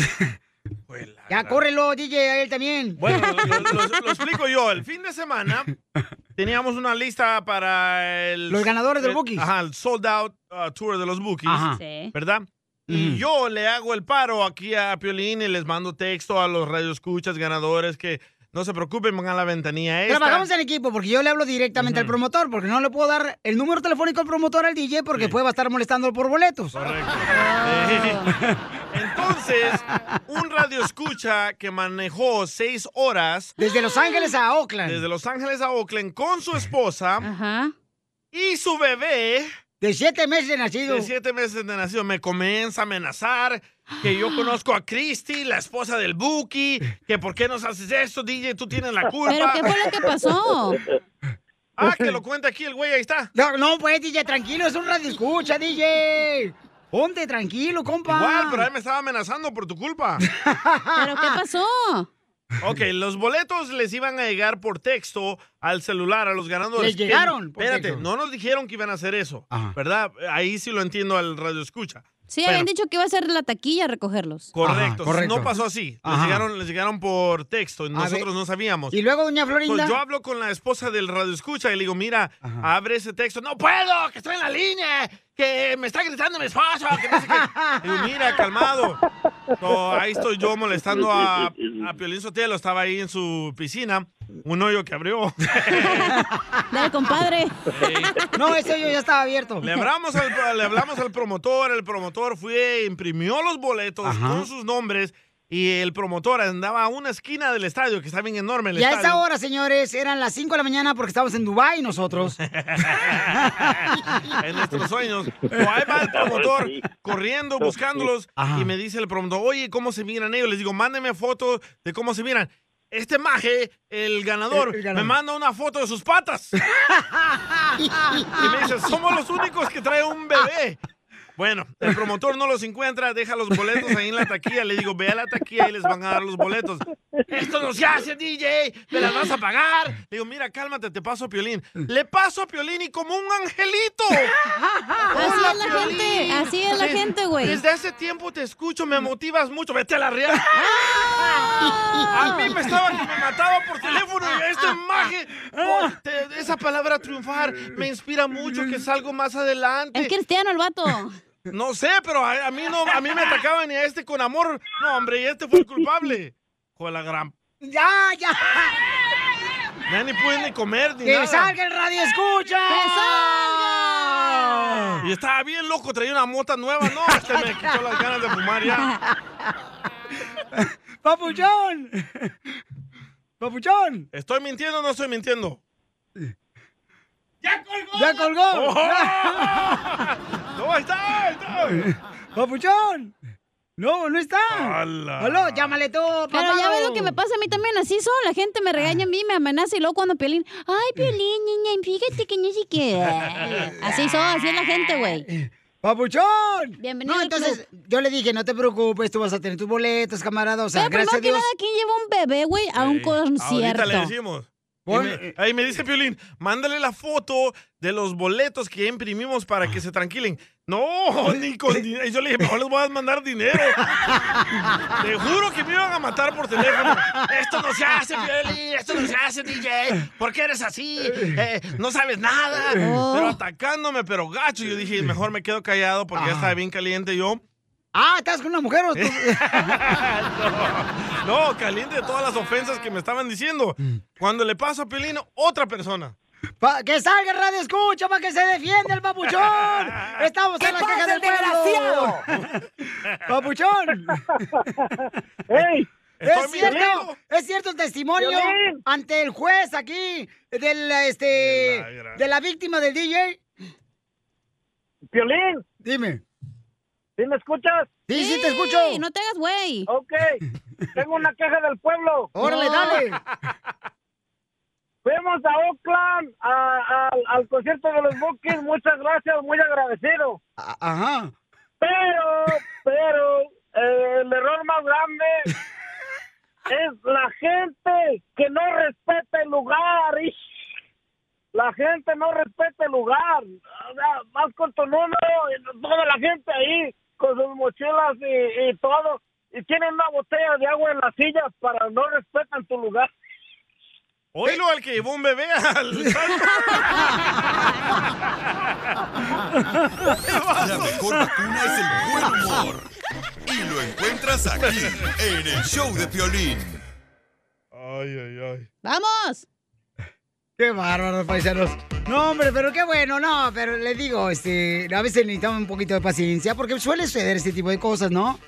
Ya, córrelo, DJ, a él también. Bueno, lo, lo- lo- lo explico yo. El fin de semana teníamos una lista para el... Los ganadores del el- Bookies. Ajá, el sold out uh, tour de los Bookies. Ajá. Sí. ¿Verdad? Y yo le hago el paro aquí a Piolín y les mando texto a los radioescuchas ganadores que no se preocupen, pongan la ventanilla esta. Trabajamos en equipo porque yo le hablo directamente al promotor porque no le puedo dar el número telefónico al promotor al DJ porque después va a estar molestando por boletos. Correcto. Entonces, un radio escucha que manejó seis horas. Desde Los Ángeles a Oakland. Desde Los Ángeles a Oakland con su esposa. Y su bebé. De siete meses de nacido. De siete meses de nacido. Me comienza a amenazar que yo conozco a Christy, la esposa del Buki, que por qué nos haces esto, DJ, tú tienes la culpa. ¿Pero qué fue lo que pasó? Ah, que lo cuenta aquí el güey, ahí está. No, no, pues, DJ, tranquilo, es un radio escucha, DJ. Ponte tranquilo, compa. Igual, pero él me estaba amenazando por tu culpa. ¿Pero qué pasó? Ok, los boletos les iban a llegar por texto al celular a los ganadores. Les Que- llegaron por Espérate, texto. no nos dijeron que iban a hacer eso, ¿verdad? Ahí sí lo entiendo al radio escucha. Sí, Bueno, habían dicho que iba a ser la taquilla a recogerlos. Correcto, correcto. no pasó así. Les llegaron, les llegaron por texto y nosotros no sabíamos. Y luego, doña Florinda. Pues yo hablo con la esposa del radio escucha y le digo, mira, abre ese texto. No puedo, que estoy en la línea, que me está gritando mi esposo, que no sé qué. Digo, mira, calmado. So, ahí estoy yo molestando a, a Piolín Sotelo, estaba ahí en su piscina, un hoyo que abrió. Dale, compadre. No, ese hoyo ya estaba abierto. Le hablamos al, le hablamos al promotor, el promotor fue, imprimió los boletos Ajá. con sus nombres y el promotor andaba a una esquina del estadio, que está bien enorme el Y a estadio. esa hora, señores, eran las 5 de la mañana porque estábamos en Dubái nosotros. en nuestros sueños. O ahí va el promotor corriendo, buscándolos, y me dice el promotor, oye, ¿cómo se miran ellos? Les digo, mándeme fotos de cómo se miran. Este maje, el ganador, El- el ganador. me manda una foto de sus patas. y me dice, somos los únicos que trae un bebé. Bueno, el promotor no los encuentra, deja los boletos ahí en la taquilla. Le digo, ve a la taquilla y les van a dar los boletos. Esto no se hace, DJ, me las vas a pagar. Le digo, mira, cálmate, te paso a Piolín. Le paso a Piolín y como un angelito. Así es la Piolín. gente, así es la gente, güey. Desde hace tiempo te escucho, me motivas mucho. Vete a la real. A mí me estaba que me mataba por teléfono y por- te- esa palabra triunfar me inspira mucho que salgo más adelante. Es cristiano el vato. No sé, pero a, a mí no, a mí me atacaban y a este con amor. No, hombre, y este fue el culpable. Con la gran. ¡Ya, ya! Ya ni pude ni comer ni ¡Que nada. salga el radio escucha! ¡Que salga! Y estaba bien loco, traía una mota nueva. No, este me quitó las ganas de fumar ya. ¡Papuchón! ¡Papuchón! ¿Estoy mintiendo o no estoy mintiendo? ¡Ya colgó! ¡Oh! No, está. ¡Papuchón! No, no está. ¡Hala! ¡Aló, llámale tú, Pero papá! ya ves lo que me pasa a mí también, así son, la gente me regaña a mí, me amenaza y luego cuando Piolín, ay, Piolín, niña, fíjate que no sé qué. Así son, así es la gente, güey. ¡Papuchón! Bienvenido No, entonces, yo le dije, no te preocupes, tú vas a tener tus boletos, camarada. O sea, Pero gracias a primero que Dios. nada, ¿quién lleva un bebé, güey, a un concierto? Ahorita le decimos. Me- ahí me dice Piolín, mándale la foto de los boletos que imprimimos para que se tranquilen. No, ni con dinero. Y yo le dije, mejor les voy a mandar dinero. Te juro que me iban a matar por teléfono. Esto no se hace, Piolín, esto no se hace, DJ. ¿Por qué eres así? Eh, no sabes nada. Oh. Pero atacándome, pero gacho. Yo dije, mejor me quedo callado porque ya estaba bien caliente yo. Ah, ¿estás con una mujer o tú? No, caliente de todas las ofensas que me estaban diciendo. Cuando le paso a Piolín, otra persona. Pa- ¡Que salga el radio escucha para que se defienda el papuchón! ¡Estamos en la caja del pueblo! ¡Papuchón! ¡Ey! ¿Es cierto, es cierto el testimonio ante el juez aquí del, este, de la víctima del DJ? Piolín, Dime. ¿Sí me escuchas? Sí, sí, te escucho. no te hagas güey. Ok, tengo una queja del pueblo. Órale, No. dale. Fuimos a Oakland a- al- al concierto de los Bookies. Muchas gracias, muy agradecido. A- Ajá. Pero, pero, eh, el error más grande es la gente que no respeta el lugar. ish. La gente no respeta el lugar. O sea, vas con tu número, y toda la gente ahí con sus mochilas y, y todo. Y tienen una botella de agua en las sillas para no respetan tu lugar. Oílo al que llevó un bebé al La mejor vacuna es el buen humor. Y lo encuentras aquí, en el show de Piolín. Ay, ay, ay. ¡Vamos! Qué bárbaros, paisanos. No, hombre, pero qué bueno, no, pero les digo, este, a veces necesitamos un poquito de paciencia porque suele suceder este tipo de cosas, ¿no?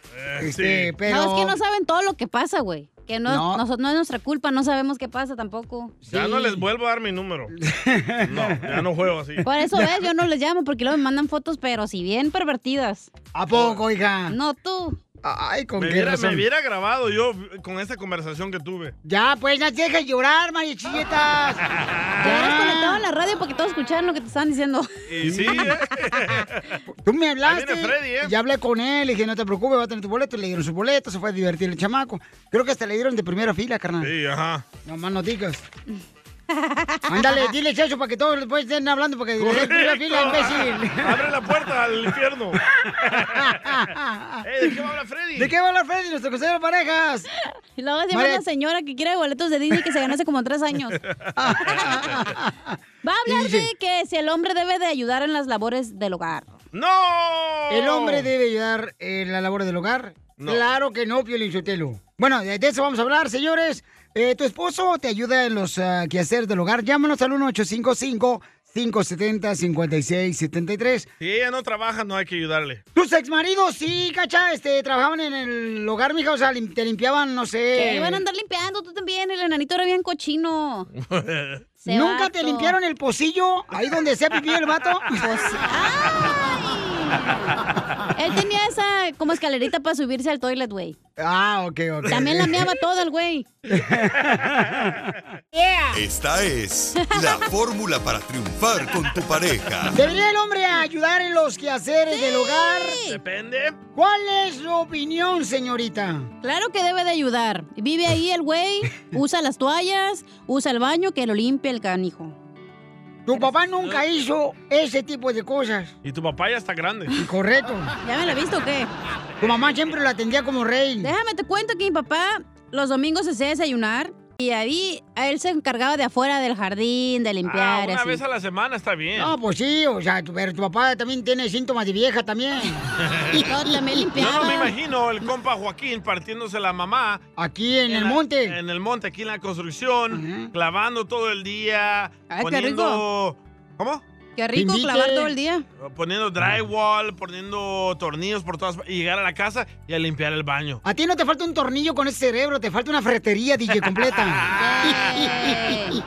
Este, sí. pero... No, es que no saben todo lo que pasa, güey. Que no, no es nuestra culpa, no sabemos qué pasa tampoco. Ya no les vuelvo a dar mi número. No, ya no juego así. Por eso ves, yo no les llamo porque luego me mandan fotos, pero si bien pervertidas. ¿A poco, hija? No tú. Ay, con me qué hubiera, razón. me hubiera grabado yo con esa conversación que tuve. Ya, pues, te dejes llorar, marichilletas. Te hubieras conectado a la radio porque todos escucharon lo que te estaban diciendo. Y sí, ¿eh? Tú me hablaste. viene Freddy, ¿eh? Ya hablé con él, le dije, no te preocupes, va a tener tu boleto. Le dieron su boleto, se fue a divertir el chamaco. Creo que hasta le dieron de primera fila, carnal. Sí, ajá. No más no digas. Ándale, dile eso para que todos después estén hablando porque primera fila, imbécil. Abre la puerta al infierno. Eh, ¿De qué va a hablar Freddy? ¿De qué va a hablar Freddy, nuestro consejero de parejas? Y luego se María- una señora que quiere boletos de Disney que se ganó hace como tres años. Va a hablar de que si el hombre debe de ayudar en las labores del hogar. ¡No! ¿El hombre debe ayudar en la labor del hogar? No. Claro que no, Pio Sotelo. Bueno, de eso vamos a hablar, señores. Eh, ¿Tu esposo te ayuda en los ah, quehaceres del hogar? Llámanos al 1-855-570-5673. Si ella no trabaja, no hay que ayudarle. ¿Tus exmaridos sí, cacha, este, trabajaban en el hogar, mija? O sea, lim- te limpiaban, no sé... Que iban a andar limpiando tú también, el enanito era bien cochino. ¿Nunca te limpiaron el pocillo? Ahí donde se pipí el vato. Pues, Él tenía esa como escalerita para subirse al toilet, güey. Ah, ok, ok. También la meaba todo el güey. Esta es la fórmula para triunfar con tu pareja. ¿Debería el hombre ayudar en los quehaceres del hogar? Depende. ¿Cuál es su opinión, señorita? Claro que debe de ayudar. Vive ahí el güey, usa las toallas, usa el baño, que lo limpie el canijo. Tu papá nunca hizo ese tipo de cosas. Y tu papá ya está grande. Correcto. ¿Ya me la viste o qué? Tu mamá siempre lo atendía como rey. Déjame te cuento que mi papá los domingos se hacía desayunar y ahí a él se encargaba de afuera del jardín, de Ah, limpiar. una así. vez a la semana está bien. No, pues sí, o sea, tu- pero tu papá también tiene síntomas de vieja también. No, también Yo limpiaba. no me imagino el compa Joaquín partiéndose la mamá. Aquí en el la- monte. En el monte, aquí en la construcción, clavando todo el día. Ay, qué poniendo. ¿Cómo? Qué rico clavar todo el día. Poniendo drywall, poniendo tornillos por todas partes. Y llegar a la casa y a limpiar el baño. A ti no te falta un tornillo con ese cerebro, te falta una ferretería, DJ, completa.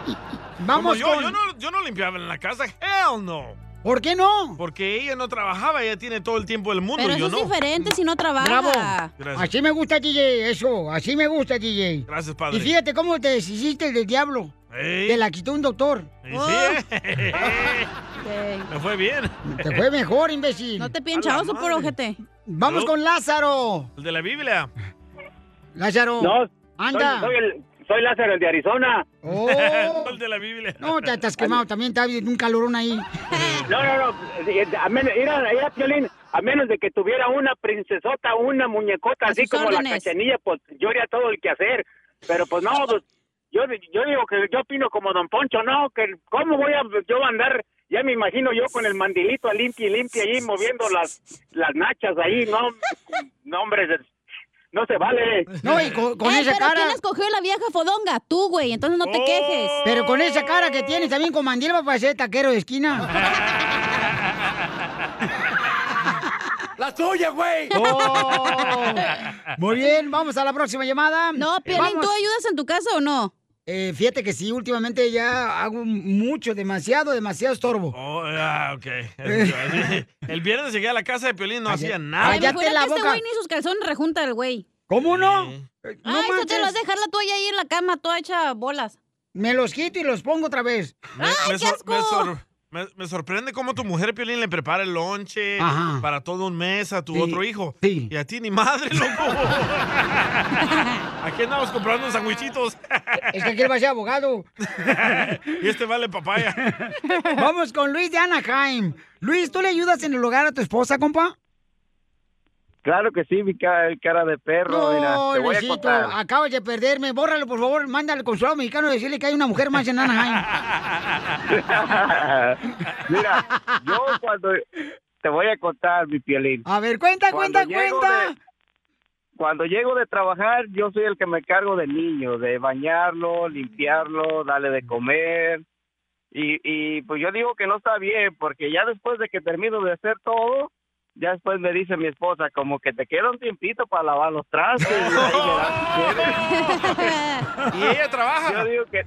Vamos yo, con... yo, no, yo no limpiaba en la casa. Hell no. ¿Por qué no? Porque ella no trabajaba, ella tiene todo el tiempo del mundo. Pero yo eso no. es diferente si no trabaja. Bravo. Gracias. Así me gusta, DJ, eso. Así me gusta, DJ. Gracias, padre. Y fíjate cómo te deshiciste del diablo. Ey. Te la quitó un doctor. Sí, ¿eh? Me fue bien. Te fue mejor, imbécil. No te pienchaoso por ojete. Vamos con Lázaro. El de la Biblia. Lázaro. No, Anda. Soy, soy el, soy Lázaro, el de Arizona. Oh. El de la Biblia. No, te, te has quemado también, está bien, un calorón ahí. No, no, no. A menos, Piolín, a menos de que tuviera una princesota, una muñecota, A así como la órdenes. cachanilla, pues yo haría todo el que hacer. Pero pues no, pues, yo, yo digo que yo opino como Don Poncho, no, que cómo voy a yo andar, ya me imagino yo con el mandilito a limpia y limpia ahí moviendo las, las nachas ahí, no, no hombre, no se vale. No, y con, con Eh, esa pero cara. ¿quién escogió la vieja fodonga? Tú, güey, entonces no te Oh. quejes. Pero con esa cara que tienes también con mandil va a parecer taquero de esquina. ¡La tuya, güey! Oh. Muy bien, vamos a la próxima llamada. No, Piolín. ¿tú ayudas en tu casa o no? Eh, fíjate que sí, últimamente ya hago mucho, demasiado, demasiado estorbo. Oh, ah, ok. El viernes llegué a la casa de Piolín, no hacía nada. Ay, me Cállate la que este boca. güey ni sus calzones rejunta el güey. ¿Cómo no? Sí. Eh, No Ay, te lo vas a dejar la toalla ahí en la cama, toda hecha bolas. Me los quito y los pongo otra vez. Me, me sor- me sor- me- me sorprende cómo tu mujer Piolín le prepara el lonche Ajá. para todo un mes a tu Sí, otro hijo. sí. Y a ti ni madre, loco. Aquí andamos comprando sandwichitos. Es que aquí va a ser abogado. y este vale papaya. Vamos con Luis de Anaheim. Luis, ¿tú le ayudas en el hogar a tu esposa, compa? Claro que sí, mi cara, cara de perro. mira, No, te voy a contar. acabas de perderme. Bórralo, por favor. Mándale al consulado mexicano a decirle que hay una mujer más en Anaheim. Mira, yo cuando te voy a contar, mi pielín. A ver, cuenta, Cuando cuenta, cuenta. de- Cuando llego de trabajar, yo soy el que me cargo del niño, de bañarlo, limpiarlo, darle de comer. Y, y pues yo digo que no está bien, porque ya después de que termino de hacer todo, ya después me dice mi esposa, como que te queda un tiempito para lavar los trastes. y ahí me da- y ella trabaja. Yo digo que,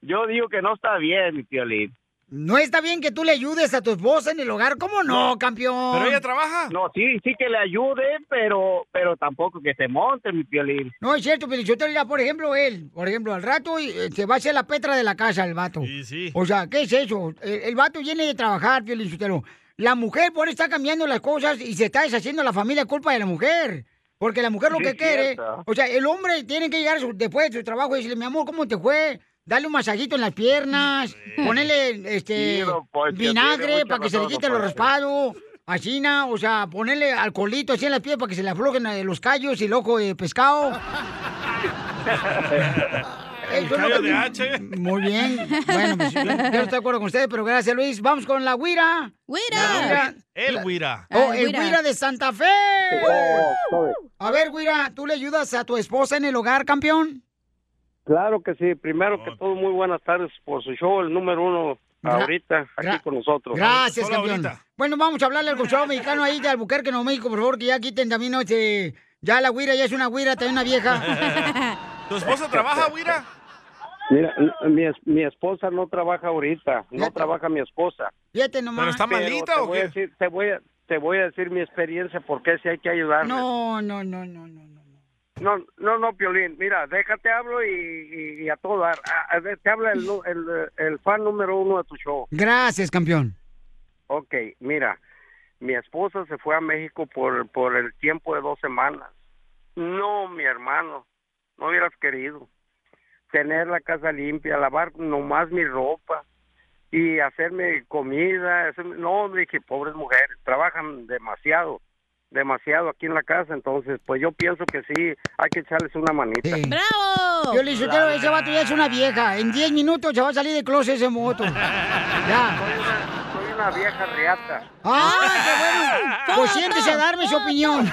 yo digo que no está bien, mi piolín. No está bien que tú le ayudes a tu esposa en el hogar, ¿cómo no, campeón? trabaja? No, sí, sí que le ayude, pero pero tampoco que se monte mi piolín. No, es cierto, pero yo te diría, por ejemplo, él, por ejemplo, al rato eh, se va a hacer la petra de la casa el vato. Sí, sí. O sea, ¿qué es eso? El, el vato viene de trabajar, Piolín. La mujer por está cambiando las cosas y se está deshaciendo la familia culpa de la mujer. Porque la mujer lo Sí, que quiere, o sea, el hombre tiene que llegar su- después de su trabajo y decirle, mi amor, ¿cómo te fue? Dale un masajito en las piernas, ponerle este Sí, Poncho, vinagre para que se le quite los raspados, así, o sea, ponerle alcoholito así en las piernas para que se le aflojen eh, los callos y el ojo de pescado. El es lo callo de H. Muy bien. Bueno, pues yo, yo no estoy de acuerdo con ustedes, pero gracias, Luis. Vamos con la Guira. ¡Guira! El Guira. Oh, el Guira. Guira de Santa Fe. A ver, Guira, ¿tú le ayudas a tu esposa en el hogar, campeón? Claro que sí. Primero que todo, muy buenas tardes por su show, el número uno ahorita aquí con nosotros. Gracias, campeón. Bueno, vamos a hablarle al consulado mexicano ahí de Albuquerque, Nuevo México, por favor, que ya quiten también, ¿no? este, ya la Guira ya es una Guira, también una vieja. ¿Tu esposa trabaja, Guira? Mira, mi, es- mi esposa no trabaja ahorita, no trabaja mi esposa. Fíjate nomás. ¿Pero está Pero malita te o voy a qué? decir- te voy a te voy a decir mi experiencia porque si hay que ayudarle. No, no, no, no, no. No, no, no, Piolín. Mira, déjate hablo y, y- y a todo dar. A- a ver, te habla el, el, el fan número uno de tu show. Gracias, campeón. Ok, mira, mi esposa se fue a México por, por el tiempo de dos semanas. No, mi hermano, no hubieras querido. Tener la casa limpia, lavar nomás mi ropa y hacerme comida. hacerme- No, dije, pobres mujeres, trabajan demasiado, demasiado aquí en la casa. Entonces, pues yo pienso que sí, hay que echarles una manita. ¡Bravo! Yo le dije, "Usted, ese vato ya es una vieja. En 10 minutos se va a salir de closet ese moto. Ya. Una vieja reata. ¡Ah, qué bueno! Pues siéntese a darme su opinión.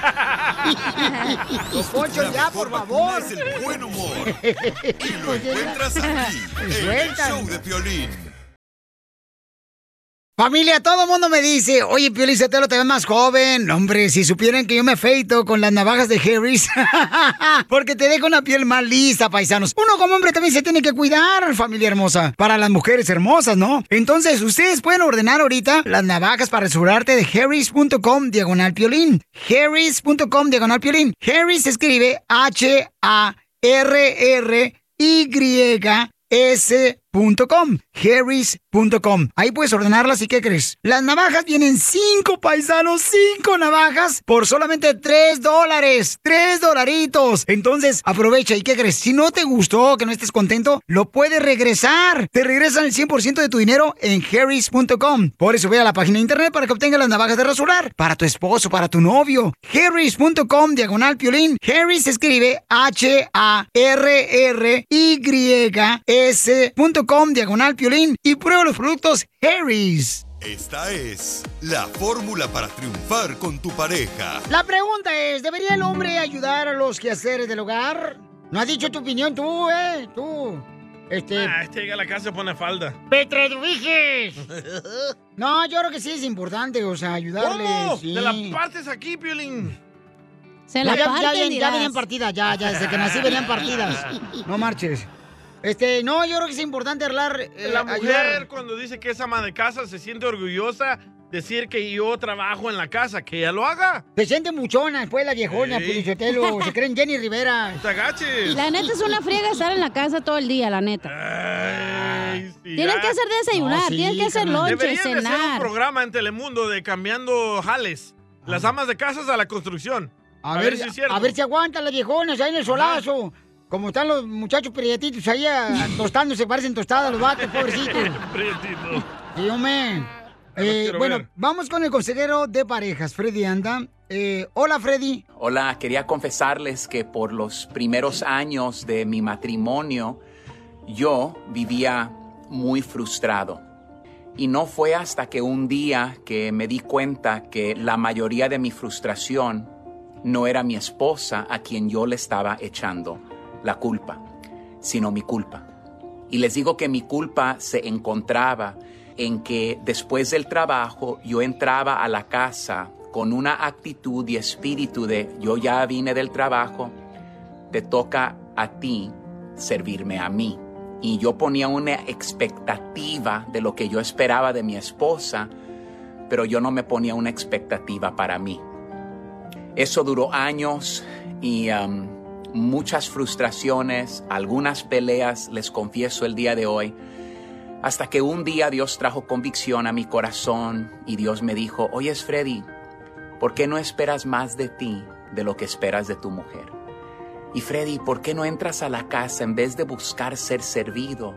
Poncho, ya, por favor. es el buen humor. Y lo encuentras aquí, en el show de Piolín. Familia, todo el mundo me dice, oye, Pio Lizotelo, te ves más joven. Hombre, si supieran que yo me afeito con las navajas de Harris, porque te dejo una piel más lista, paisanos. Uno como hombre también se tiene que cuidar, familia hermosa, para las mujeres hermosas, ¿no? Entonces, ustedes pueden ordenar ahorita las navajas para asegurarte de harris.com diagonal piolín. harris.com diagonal piolín. Harris escribe H-A-R-R-Y. S.com, harris.com. Ahí puedes ordenarlas y ¿qué crees? Las navajas vienen cinco paisanos, cinco navajas por solamente tres dólares, tres dolaritos. Entonces aprovecha y ¿qué crees? Si no te gustó, que no estés contento, lo puedes regresar. Te regresan el 100% de tu dinero en harris.com. Por eso ve a la página de internet para que obtengas las navajas de rasurar para tu esposo, para tu novio. harris.com diagonal piolín. Harris escribe H-A-R-R-Y-S.com diagonal piolín y prueba los productos Harris. Esta es la fórmula para triunfar con tu pareja. La pregunta es, ¿debería el hombre ayudar a los quehaceres del hogar? No has dicho tu opinión tú, ¿eh? Tú. Este... Ah, este llega a la casa y pone falda. ¡Petreduijes! No, yo creo que sí es importante, o sea, ayudarles. ¿Cómo? sí. Te la partes aquí, Piolín. Se la ya, parten, ya, ya dirás. venían partidas, ya, ya, desde que nací venían partidas. No marches. Este, no, yo creo que es importante hablar. eh, La mujer ayudar. cuando dice que es ama de casa se siente orgullosa decir que yo trabajo en la casa, que ella lo haga. Se siente muchona después la viejona, Sí. Pilichotelo. Se creen Jenny Rivera. No te agaches. La neta es una friega estar en la casa todo el día, la neta. Tienes ya. que hacer desayunar, No, sí, tienes que hacer lonche, de hacer un cenar. programa en Telemundo de cambiando jales. Las amas de casas a la construcción. A, ver, si es cierto. a ver si aguantan las viejonas ahí en el solazo. Como están los muchachos prietitos ahí ah, tostándose, parecen tostadas los vatos, pobrecitos. Prietito. Sí, hombre. Eh, bueno, ver. vamos con el consejero de parejas, Freddy Anda. Eh, hola, Freddy. Hola, quería confesarles que por los primeros años de mi matrimonio yo vivía muy frustrado. Y no fue hasta que un día que me di cuenta que la mayoría de mi frustración no era mi esposa a quien yo le estaba echando la culpa, sino mi culpa. Y les digo que mi culpa se encontraba en que después del trabajo yo entraba a la casa con una actitud y espíritu de yo ya vine del trabajo, te toca a ti servirme a mí. y yo ponía una expectativa de lo que yo esperaba de mi esposa, pero yo no me ponía una expectativa para mí. Eso duró años y um, muchas frustraciones, algunas peleas, les confieso el día de hoy, hasta que un día Dios trajo convicción a mi corazón y Dios me dijo, oyes Freddy, ¿por qué no esperas más de ti de lo que esperas de tu mujer? Y Freddy, ¿por qué no entras a la casa en vez de buscar ser servido?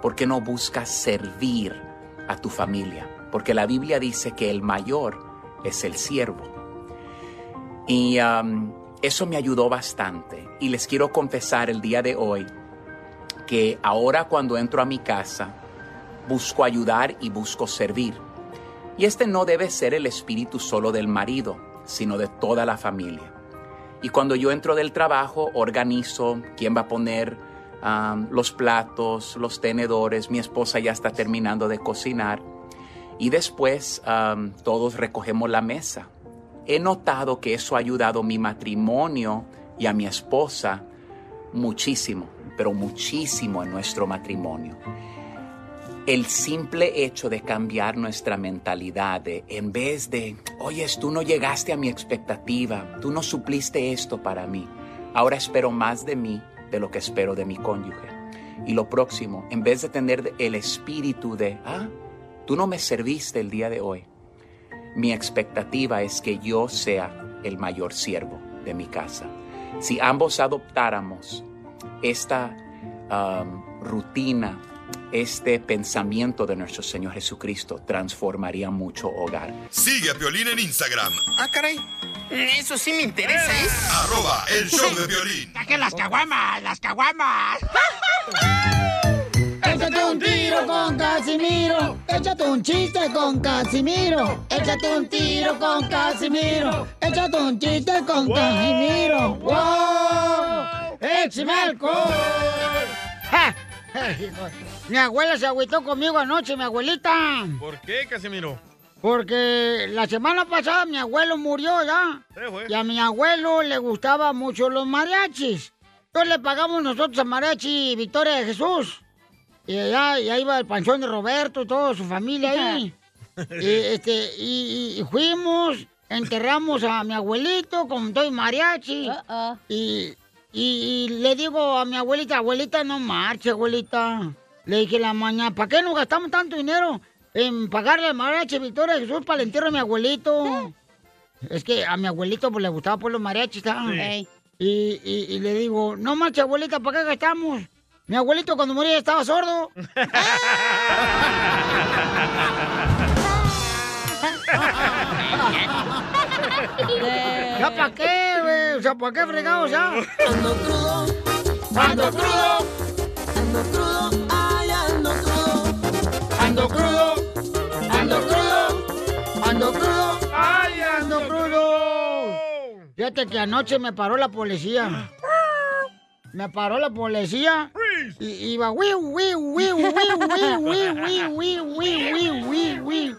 ¿Por qué no buscas servir a tu familia? Porque la Biblia dice que el mayor es el siervo. Y um, eso me ayudó bastante. Y les quiero confesar el día de hoy que ahora cuando entro a mi casa, busco ayudar y busco servir. Y este no debe ser el espíritu solo del marido, sino de toda la familia. Y cuando yo entro del trabajo, organizo quién va a poner los platos, los tenedores. Mi esposa ya está terminando de cocinar. Y después todos recogemos la mesa. He notado que eso ha ayudado a mi matrimonio y a mi esposa muchísimo, pero muchísimo en nuestro matrimonio. El simple hecho de cambiar nuestra mentalidad, de, en vez de, oyes, tú no llegaste a mi expectativa, tú no supliste esto para mí, ahora espero más de mí de lo que espero de mi cónyuge. Y lo próximo, en vez de tener el espíritu de, ah, tú no me serviste el día de hoy, mi expectativa es que yo sea el mayor siervo de mi casa. Si ambos adoptáramos esta um, rutina, este pensamiento de nuestro Señor Jesucristo, transformaría mucho hogar. Sigue a Piolín en Instagram, Ah, caray. Eso sí me interesa, ¿eh? arroba el show de violín. ¡Saquen las caguamas! ¡Las caguamas! Échate un tiro con Casimiro. Échate un chiste con Casimiro. Échate un tiro con Casimiro. Échate un chiste con Casimiro. ¡Wow! ¡Échame alcohol! ¡Ja! Mi abuela se agüitó conmigo anoche, mi abuelita. ¿Por qué, Casimiro? Porque la semana pasada mi abuelo murió ya. Y a mi abuelo le gustaban mucho los mariachis. Entonces le pagamos nosotros a Mariachi Victoria de Jesús. Y allá, y ahí iba el panchón de Roberto y toda su familia ahí. y, este, y, y fuimos, enterramos a mi abuelito con todo el mariachi. Y, y- y le digo a mi abuelita, abuelita, no marche, abuelita. Le dije la mañana, ¿para qué nos gastamos tanto dinero en pagarle al mariachi Victoria Jesús para el entierro de mi abuelito? Es que a mi abuelito pues, le gustaba por los mariachis. Sí. Y, y- y le digo, no marche, abuelita, ¿para qué gastamos? Mi abuelito cuando moría estaba sordo. ¿Ya para qué, güey? O sea, ¿para qué fregados ya? Ando crudo, ando crudo, ando crudo, ay, ando crudo. Ando crudo, ando crudo, ando crudo, ay, ando crudo. Fíjate que anoche me paró la policía. Me paró la policía y iba, wiu, wiu, wiu, wiu, wiu, wiu, wiu, wiu, wiu, wiu, wiu, wiu.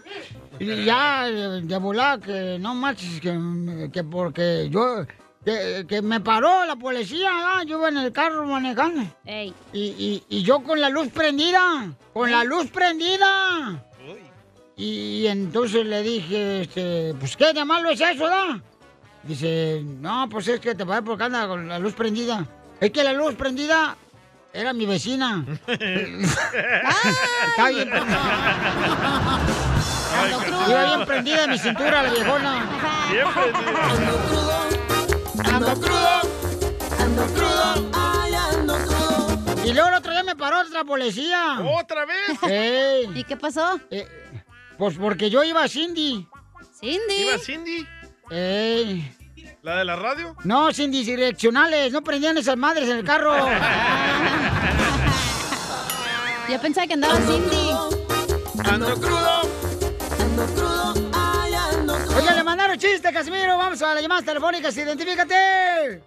Y ya, eh, de volada, que no marches, que, que porque yo, que, que me paró la policía, ah, yo iba en el carro manejando. Y, y, y yo con la luz prendida, con la luz prendida. Y entonces le dije, este, pues, ¿qué de malo es eso, da? Dice, no, pues es que te paré porque anda con la luz prendida. Es que la luz prendida era mi vecina. Está bien prendida. Iba bien prendida en mi cintura la viejona. Bien Ando crudo, ando crudo, ando crudo, ay, ando crudo. Y luego el otro día me paró otra policía. ¿Otra vez? ¿Y qué pasó? pues porque yo iba a Cindy. ¿Cindy? ¿Iba Cindy? Ey. ¿La de la radio? No, Cindy direccionales, no prendían esas madres en el carro. Yo pensaba que andaba Cindy. Ando crudo, ando crudo, ay, ando crudo. Oiga, le mandaron chiste, Casimiro. Vamos a las llamadas telefónicas. Identifícate.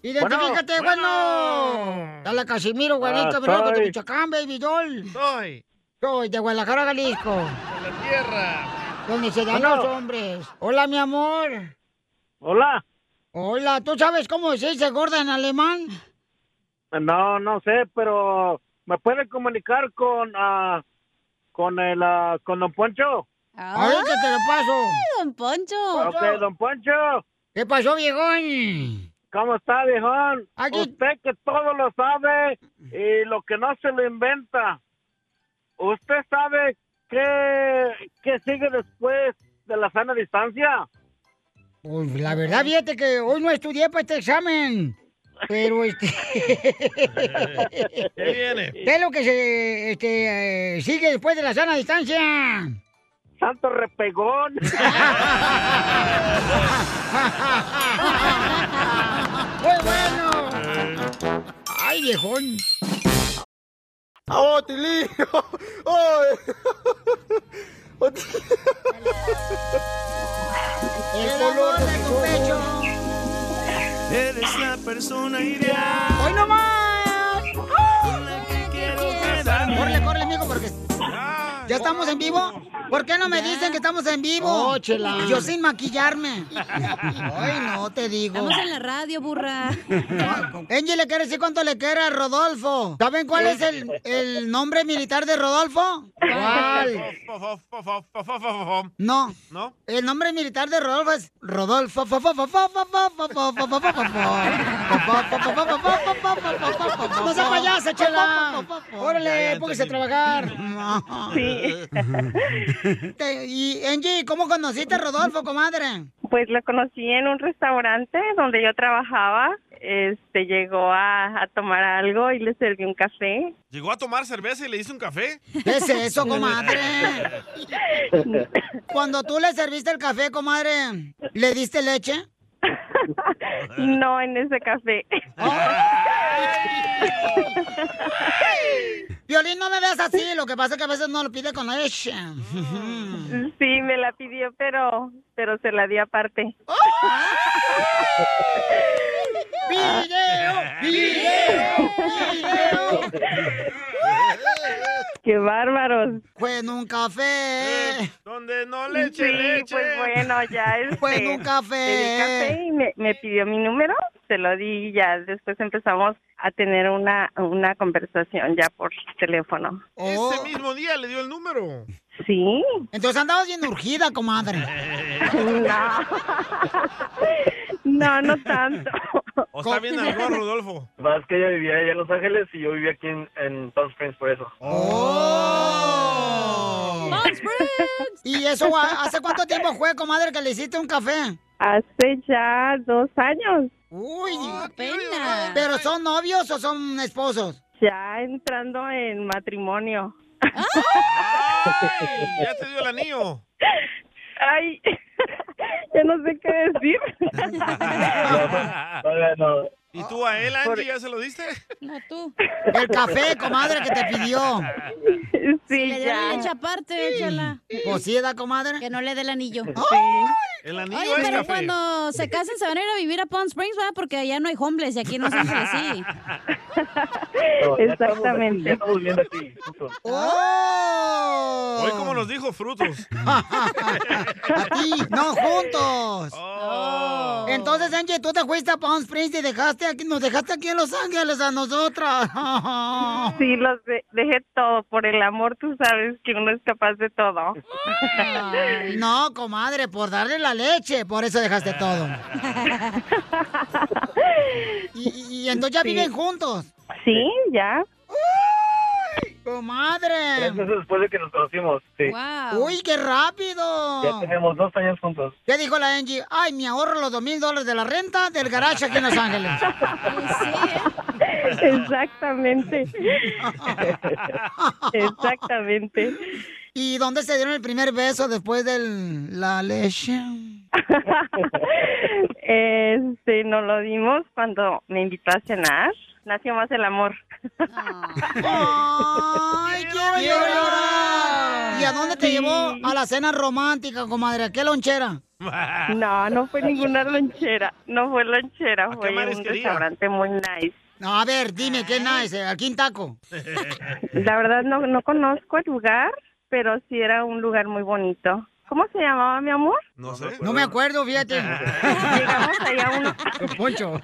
Identifícate, bueno. Dale, Casimiro, güerito, Ah, de. Michoacán, baby doll. Soy. Soy de Guadalajara, Jalisco. De la tierra. Donde se dan Bueno. los hombres. Hola, mi amor. Hola. Hola, ¿tú sabes cómo se dice gorda en alemán? No, no sé, pero ¿me puede comunicar con ah, con el ah, con Don Poncho? A ver, que te lo paso. don Poncho. Ok, Don Poncho. ¿Qué pasó, viejón? ¿Cómo está, viejón? Usted que todo lo sabe y lo que no se lo inventa. ¿Usted sabe qué, qué sigue después de la sana distancia? Pues la verdad, fíjate que hoy no estudié para este examen. Pero este. ¿Qué viene? ¿Qué es lo que se este, eh, sigue después de la sana distancia? Santo repegón. ¡Muy bueno! ¡Ay, viejón! ¡Oh, Tilín! ¡Oh! El color de tu pecho. Eres la persona ideal. ¡Hoy no más! quedarme. Córrele, córrele, amigo, porque. ¿Ya estamos en vivo? ¿Por qué no me dicen que estamos en vivo? Oh, chela. Yo sin maquillarme. Ay, no te digo. Estamos en la radio, burra. Angie le quiere decir cuánto le quiere a Rodolfo. ¿Saben cuál es el, el nombre militar de Rodolfo? ¿Cuál? No. ¿No? El nombre militar de Rodolfo es Rodolfo. No se payasa, chela. Órale, póngase a trabajar. Sí. Te- Y Angie, ¿cómo conociste a Rodolfo, comadre? Pues lo conocí en un restaurante donde yo trabajaba. Este llegó a, a tomar algo y le serví un café. ¿Llegó a tomar cerveza y le hice un café? ¿Qué es eso, comadre? Cuando tú le serviste el café, comadre, ¿le diste leche? No en ese café. Violín, no me veas así. Lo que pasa es que a veces no lo pide con leche. Sí, me la pidió, pero pero se la di aparte. ¡Video! ¡Video! ¡Video! ¡Qué bárbaros! Fue en un café. Donde no le eche Sí, leche. pues bueno, ya este, Fue en un café. le di café y me, me pidió mi número, se lo di y ya después empezamos a tener una, una conversación ya por teléfono. Ese mismo día le dio el número. Sí. Entonces andabas bien urgida, comadre. No, no tanto. ¿O está bien algo, Rodolfo? Más que ella vivía allá en Los Ángeles y yo vivía aquí en, en Palm Springs por eso. ¡Oh! ¿Y eso hace cuánto tiempo fue, comadre, que le hiciste un café? Hace ya dos años. Uy, pena. ¿Pero son novios o son esposos? Ya entrando en matrimonio. Ya te dio el anillo. Ay, ya no sé qué decir. ¿Y tú a él, Angie, ya se lo diste? No, tú. El café, comadre, que te pidió. Sí, Le dio la leche aparte, échala. Pues sí, ¿da, comadre? Que no le dé el anillo. El anillo Oye, es pero café. cuando se casen se van a ir a vivir a Palm Springs, ¿verdad? Porque allá no hay homeless y aquí en Los Ángeles sí. Exactamente. ¡Oh! Hoy como nos dijo frutos. A ti, no juntos. Oh. Entonces, Angie, tú te fuiste a Palm Springs y dejaste aquí, nos dejaste aquí en Los Ángeles a nosotras. Sí, los de- dejé todo. Por el amor, tú sabes que uno es capaz de todo. Ay, No, comadre, por darle la leche, por eso dejaste todo. Y, y- y entonces ya Sí. viven juntos. Sí, ya. Comadre. Tres meses después de que nos conocimos, sí. Uy, qué rápido. Ya tenemos dos años juntos. ¿Qué dijo la Angie? Ay, me ahorro los dos mil dólares de la renta del garage aquí en Los Ángeles. Exactamente. Exactamente. ¿Y dónde se dieron el primer beso después de la leche? Este, nos lo dimos cuando me invitó a cenar. Nació más el amor. ¡Ay, quiero llorar! ¿Y a dónde te Sí. llevó a la cena romántica, comadre? ¿A qué lonchera? No, no fue ninguna lonchera. No fue lonchera. Fue un restaurante muy nice. No, a ver, dime, ¿qué nice? Aquí en Taco. La verdad no, no conozco el lugar, pero sí era un lugar muy bonito. ¿Cómo se llamaba mi amor? No sé. No me acuerdo, fíjate. Llegamos allá uno. Poncho.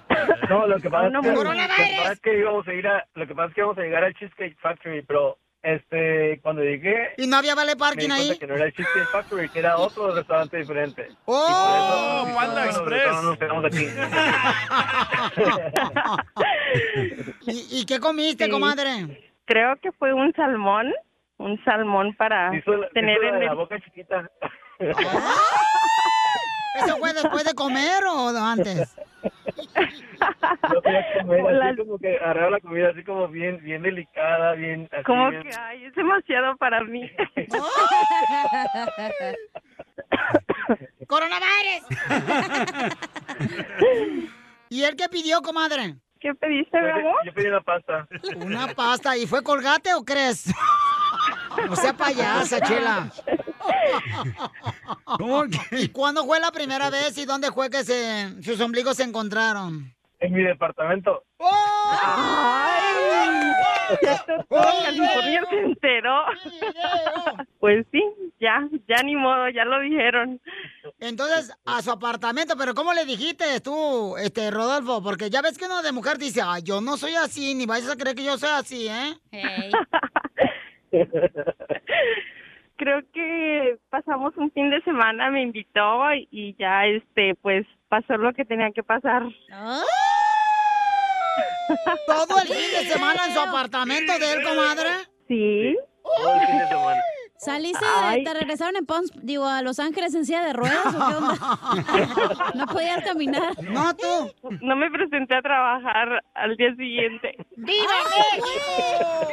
No, lo que pasa, es Uno que, lo que pasa es que íbamos a ir a, lo que pasa es que íbamos a llegar al Cheesecake Factory, pero este, cuando llegué, ¿Y no había vale me di parking ahí? que no era el Cheesecake Factory, que era otro restaurante diferente. ¡Oh! Eso, Panda bueno, Express. no nos quedamos aquí. ¿Y, y qué comiste, Sí. comadre? Creo que fue un salmón, un salmón para tener en de la el... boca chiquita. ¿Eso fue después de comer o antes? No quería comer, La- así como que agarraba la comida así como bien, bien delicada, bien así. Como bien- que, ay, es demasiado para mí. ¡Coronavirus! ¿Y él qué pidió, comadre? ¿Qué pediste, mi amor? Yo pedí una pasta. Una pasta. ¿Y fue colgate o crees? O sea, payasa, chela. ¿Cómo que? ¿Y cuándo fue la primera vez y dónde fue que se, sus ombligos se encontraron? En mi departamento. Ay, to- todo California se enteró. Pues sí, ya, ya ni modo, ya lo dijeron. Entonces, a su apartamento, pero ¿cómo le dijiste tú, este, Rodolfo? Porque ya ves que uno de mujer dice, ay, yo no soy así, ni vayas a creer que yo soy así, ¿eh? Creo que pasamos un fin de semana, me invitó y, ya, este, pues pasó lo que tenía que pasar. ¿Todo el fin de semana en su apartamento de él, comadre? Sí. Todo el fin de semana. ¿Saliste, Ay. te regresaron en Pons, digo, a Los Ángeles en silla de ruedas o qué onda? No podías caminar. No, tú. No me presenté a trabajar al día siguiente. ¡Viva México!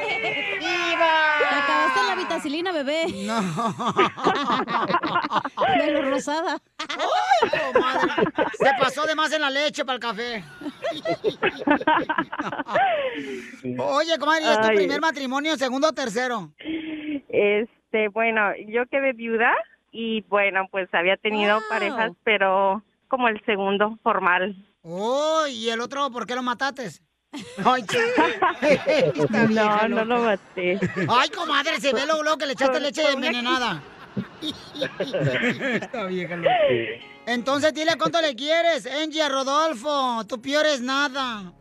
¡Viva! Te acabaste la vitacilina, bebé. No. De lo rosada. ¡Ay, comadre! Se pasó de más en la leche para el café. Oye, comadre, ¿y ¿es tu Ay. primer matrimonio, segundo o tercero? Este, bueno, yo quedé viuda y bueno, pues había tenido Wow. parejas, pero como el segundo formal. Oh, ¿y el otro por qué lo mataste? Ay, No, vieja no lo maté. Ay, comadre, se ve luego, luego que le echaste leche envenenada. Esta vieja loca. Entonces dile cuánto le quieres, Angie, a Rodolfo. Tú piores nada.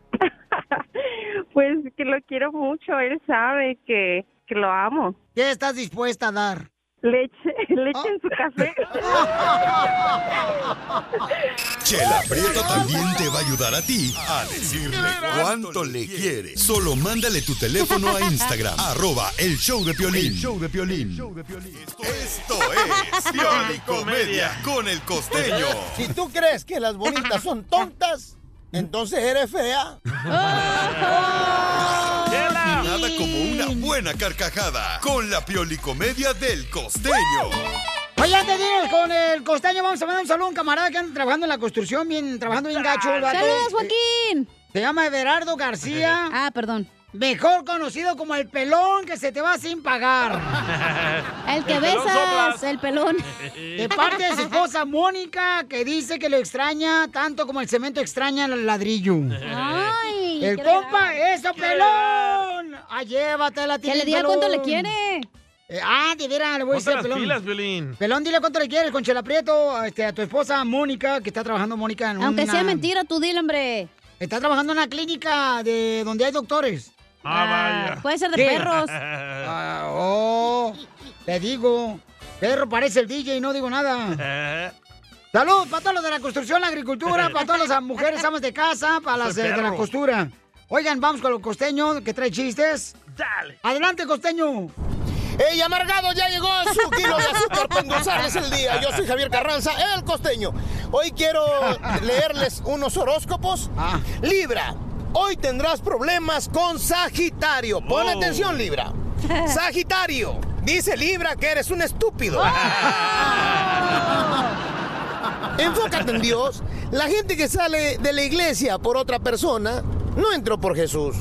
Pues que lo quiero mucho, él sabe que, que lo amo. ¿Qué estás dispuesta a dar? Leche, leche en su café. Chela Prieto también te va a ayudar a ti a decirle cuánto le quiere. Solo mándale tu teléfono a Instagram, arroba el show de Piolín. El show de Piolín. Esto es Pioli Comedia con el costeño. Si tú crees que las bonitas son tontas, entonces eres fea. Buena carcajada con la Pioli Comedia del costeño. Oye, antes de irnos con el costeño, vamos a mandar un saludo a un camarada que anda trabajando en la construcción, bien, trabajando bien gacho. el vato. ¡Saludos, Joaquín! Se llama Everardo García. Ah, perdón. Mejor conocido como el pelón que se te va sin pagar. El que El besas, soplas. el pelón. De parte de su esposa Mónica, que dice que lo extraña tanto como el cemento extraña el ladrillo. Ay, El compa, eso, pelón. Ah, llévatela, Que le diga cuánto le quiere. Eh, ah, de veras, le voy a decir las pelón. pilas, Violín. Pelón, dile cuánto le quieres con Chela Prieto, este, a tu esposa Mónica, que está trabajando Mónica en Aunque una- sea mentira, tú dile, hombre. Está trabajando en una clínica de donde hay doctores. Ah, vaya. Puede ser de ¿Qué? perros. Ah, oh, te digo, perro parece el DJ y no digo nada. Salud para todos los de la construcción, la agricultura, para todas las mujeres amas de casa, para las eh, de la costura. Oigan, vamos con el costeño que trae chistes. Dale. Adelante, costeño. ¡Ey, amargado! Ya llegó su kilo de azúcar para endulzarles el día. Yo soy Javier Carranza, el costeño. Hoy quiero leerles unos horóscopos. Ah. Libra, hoy tendrás problemas con Sagitario. Pon Oh. atención, Libra. Sagitario, dice Libra que eres un estúpido. Enfócate en Dios. La gente que sale de la iglesia por otra persona no entró por Jesús.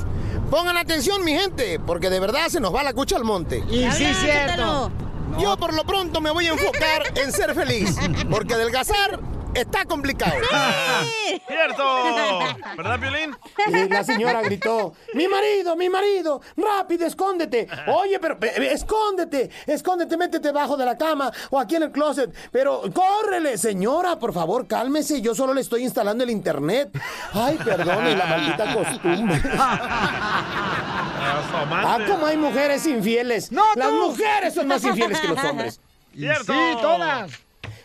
Pongan atención, mi gente, porque de verdad se nos va la cucha al monte. Y sí, Habla, cierto. Yo por lo pronto me voy a enfocar en ser feliz, porque adelgazar está complicado. ¡Cierto! ¿Verdad, Violín? Y la señora gritó, mi marido, mi marido, rápido, escóndete. Oye, pero escóndete, escóndete, métete debajo de la cama o aquí en el closet. Pero córrele, señora, por favor, cálmese, yo solo le estoy instalando el internet. Ay, perdone la maldita costumbre. Ah, como hay mujeres infieles. Las mujeres son más infieles que los hombres. ¡Cierto! Sí, todas.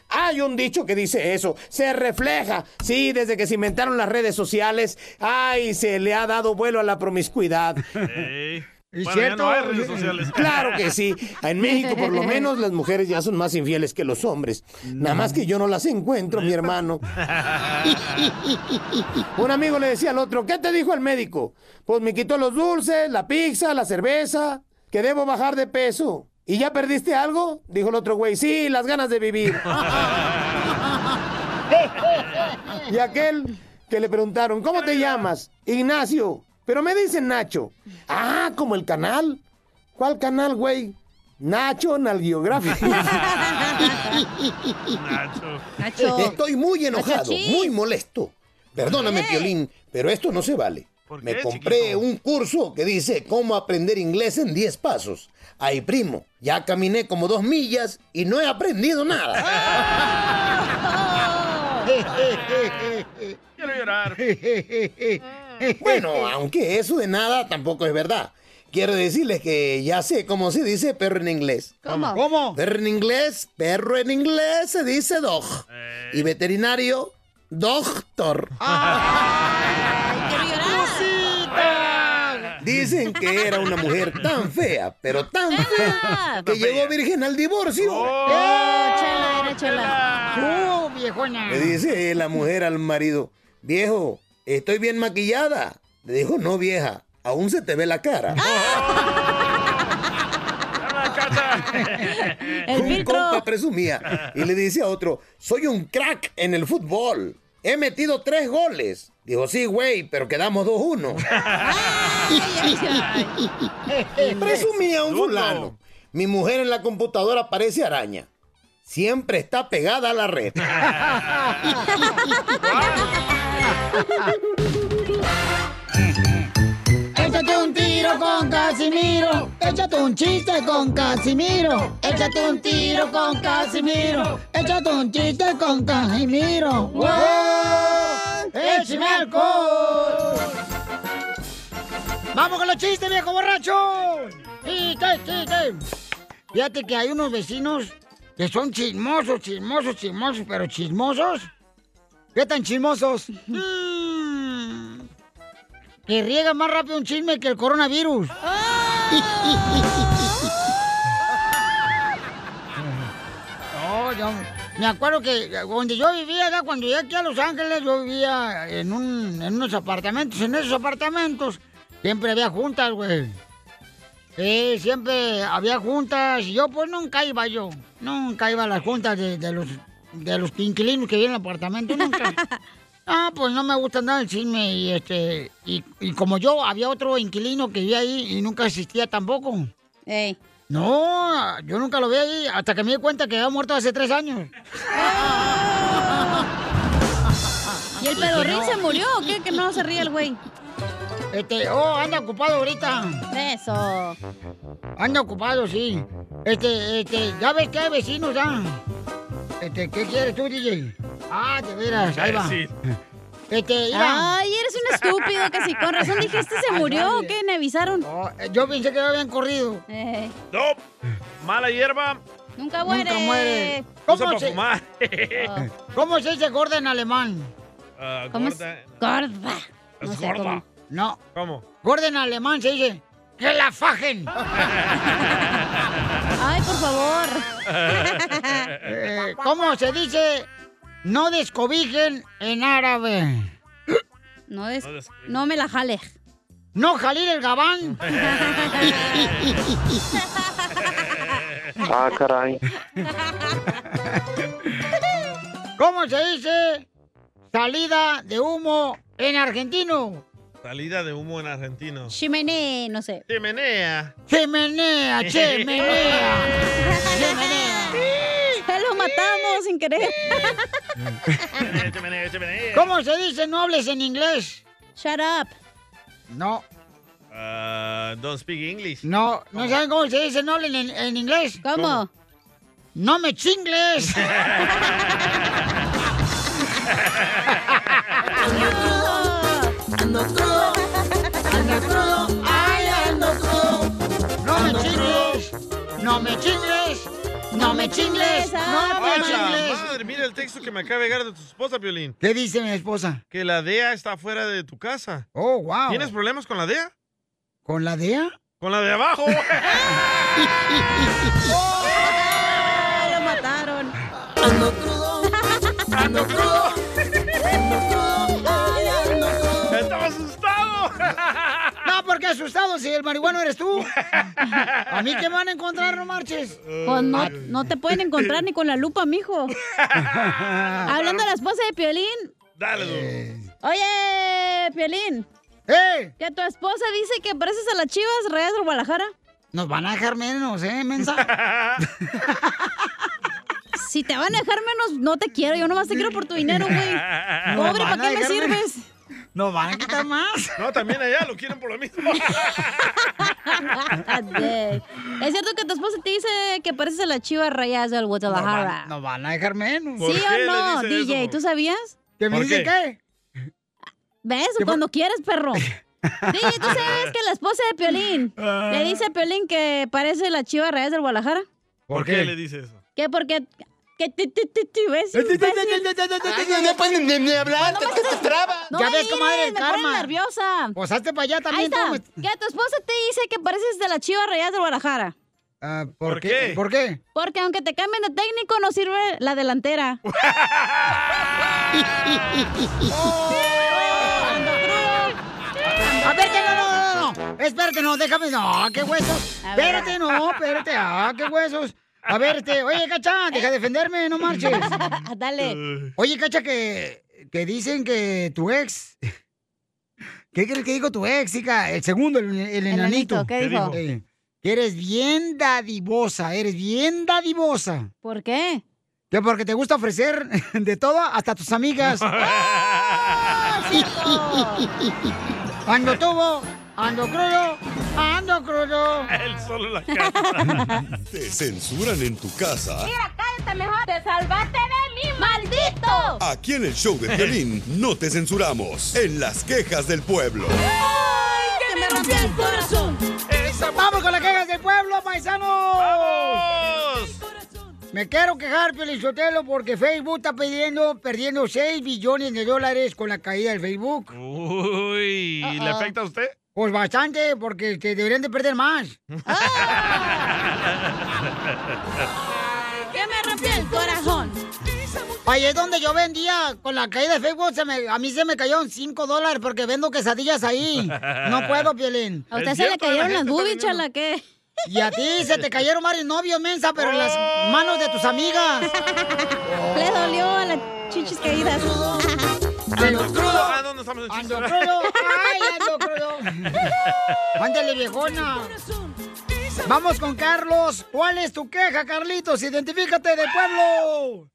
Hay un dicho que dice eso, se refleja. Sí, desde que se inventaron las redes sociales, ay, se le ha dado vuelo a la promiscuidad. Ey. ¿Es Bueno, ya cierto? no hay redes sociales. Claro que sí. En México, por lo menos, las mujeres ya son más infieles que los hombres. Nada más que yo no las encuentro, mi hermano. Un amigo le decía al otro, ¿qué te dijo el médico? Pues me quitó los dulces, la pizza, la cerveza, que debo bajar de peso. ¿Y ya perdiste algo? Dijo el otro güey, sí, las ganas de vivir. y aquel que le preguntaron, ¿cómo te llamas? Ignacio. Pero me dicen Nacho. Ah, como el canal. ¿Cuál canal, güey? Nacho Nalgiográfico. Nacho. Estoy muy enojado, Nacho muy molesto. Perdóname, Piolín, pero esto no se vale. Me qué, compré un curso que dice cómo aprender inglés en 10 pasos. Ay, primo, ya caminé como dos millas y no he aprendido nada. Quiero llorar. Bueno, aunque eso de nada tampoco es verdad. Quiero decirles que ya sé cómo se dice perro en inglés. ¿Cómo? ¿Cómo? Perro en inglés, perro en inglés se dice dog. Y veterinario, doctor. llorar. Dicen que era una mujer tan fea, pero tan fea, que llegó virgen al divorcio. Oh, chela, era chela. ¡Uh, viejona! Le dice la mujer al marido, viejo, estoy bien maquillada. Le dijo, no vieja, aún se te ve la cara. El un filtro. compa presumía y le dice a otro, soy un crack en el fútbol. He metido tres goles. Dijo, sí, güey, pero quedamos 2-1. Presumía un fulano. Mi mujer en la computadora parece araña. Siempre está pegada a la red. Échate un tiro con Casimiro. Échate un chiste con Casimiro. Échate un tiro con Casimiro. Échate un chiste con Casimiro. ¡Wow! ¡Échame alcohol! ¡Vamos con los chistes, viejo borracho! ¡Chiste, chiste! Fíjate que hay unos vecinos que son chismosos, chismosos, chismosos, pero chismosos. ¿Qué tan chismosos? Mm, que riega más rápido un chisme que el coronavirus. No, yo me acuerdo que donde yo vivía, acá, cuando llegué aquí a Los Ángeles, yo vivía en, un, en unos apartamentos. En esos apartamentos siempre había juntas, güey. Sí, siempre había juntas y yo pues nunca iba yo. Nunca iba a las juntas de, de los, de los inquilinos que viven en el apartamento, nunca. Ah, pues no me gusta nada el chisme y este y, y como yo había otro inquilino que vivía ahí y nunca existía tampoco. No, yo nunca lo vi ahí hasta que me di cuenta que había muerto hace tres años. ¿Y el pedorrín se murió o qué? Que no se ríe el güey. Este, oh, anda ocupado ahorita. Eso. Anda ocupado, sí. Este, este, ya ves que hay vecinos, ya. Este, ¿qué quieres tú, DJ? Ah, de veras, ahí va. Sí. Este, mira. Ay, eres un estúpido, que si con razón dijiste se murió o qué, me avisaron. eh, yo pensé que ya habían corrido. No. Mala hierba. Nunca muere. Nunca muere. ¿Cómo se, fumar. ¿Cómo se dice gorda en alemán? Ah, ¿Cómo es? gorda. Gorda. Es No sé gorda. cómo. No. ¿Cómo? Gorda en alemán se dice que la fajen. Ay, por favor. Eh, ¿Cómo se dice no descobijen en árabe? No, des- no me la jale. No jalir el gabán. Ah, caray. ¿Cómo se dice salida de humo en argentino? Salida de humo en argentino. Chimenea, no sé. Chimenea. Chimenea, chimenea. ¡Ya lo matamos! sin querer. ¿Cómo se dice no hables en inglés? Shut up. No, Ah, don't speak English. no, ¿no saben cómo se dice no hablen en, en inglés? ¿Cómo? ¿Cómo? No me chingles. Ando crudo, ando crudo, ay, ando crudo. No me chingles. No me chingles. No me chingles. No ¡A me chingles. madre! Mira el texto que me acaba de llegar de tu esposa, Piolín. ¿Qué dice mi esposa? Que la DEA está fuera de tu casa. Oh, wow. ¿Tienes problemas con la DEA? ¿Con la DEA? Con la de abajo. asustado si el marihuano eres tú. A mí que me van a encontrar, no marches. Pues no, no te pueden encontrar ni con la lupa, mijo. Hablando de la esposa de Piolín. Dale, Eh. Oye, Piolín. ¡Eh! Que tu esposa dice que pareces a las chivas reyes del Guadalajara. Nos van a dejar menos, ¿eh, mensa? Si te van a dejar menos, no te quiero. Yo nomás te quiero por tu dinero, güey. Pobre, ¿para qué me sirves? Nos van a quitar más. No, también allá lo quieren por lo mismo. es cierto que tu esposa te dice que pareces a las chivas rayas del Guadalajara. van, nos van a dejar menos. ¿Sí o no, DJ? ¿Tú sabías? ¿Que me ¿Por dice qué? qué? ¿Ves? Cuando quieres, perro. DJ, ¿tú sabes que la esposa de Piolín le dice a Piolín que parece la chiva rayas del Guadalajara? ¿Por qué le dice eso? ¿Qué? Porque... Que ti, ¿ves? no pueden ni, ni hablar, te, te, te trabas. Ya ves, comadre, mires, el me pones karma. nerviosa. Pues hazte para allá Ahí también. está. Que tu esposa te dice que pareces de la chiva rayas del Guadalajara. Ah, ¿por, ¿Por qué? qué? ¿Por qué? Porque aunque te cambien de técnico, no sirve la delantera. A ver, que no, no, no, no. Espérate, no, déjame. No, qué huesos. Espérate, no, espérate. Ah, qué huesos. A ver, este, oye, Cacha, deja de defenderme, no marches. Dale. Oye, Cacha, que, que dicen que tu ex. ¿Qué crees que dijo tu ex, hija? El segundo, el, el enanito. enanito, ¿qué dijo? Eh, que eres bien dadivosa, eres bien dadivosa. ¿Por qué? Que porque te gusta ofrecer de todo hasta a tus amigas. Ando tuvo, ando crudo, ando crudo. Él solo la casa. ¿Te censuran en tu casa? cállate mejor. Te salvaste de mí, maldito. Aquí en el show de Piolín no te censuramos. En las quejas del pueblo. ¡Ay, que me rompió el corazón! ¡Vamos con las quejas del pueblo, paisanos! ¡Vamos! Me quiero quejar, Pelizotelo, porque Facebook está pidiendo, perdiendo 6 billones de dólares con la caída del Facebook. Uy, ¿le afecta a usted? Pues bastante, porque te deberían de perder más. ¡Que me rompió el corazón! Ahí es donde yo vendía con la caída de Facebook, se me- a mí se me cayeron 5 dólares porque vendo quesadillas ahí. No puedo, Pielín. A usted se le cayeron las boobies, chala, ¿qué? Y a ti se te cayeron varios novios, mensa, pero en las manos de tus amigas. Le dolió a las chichis caídas. Ando crudo. Ah, ¿dónde estamos en Ando crudo. Ándale, viejona. Vamos con Carlos. ¿Cuál es tu queja, Carlitos? Identifícate del pueblo.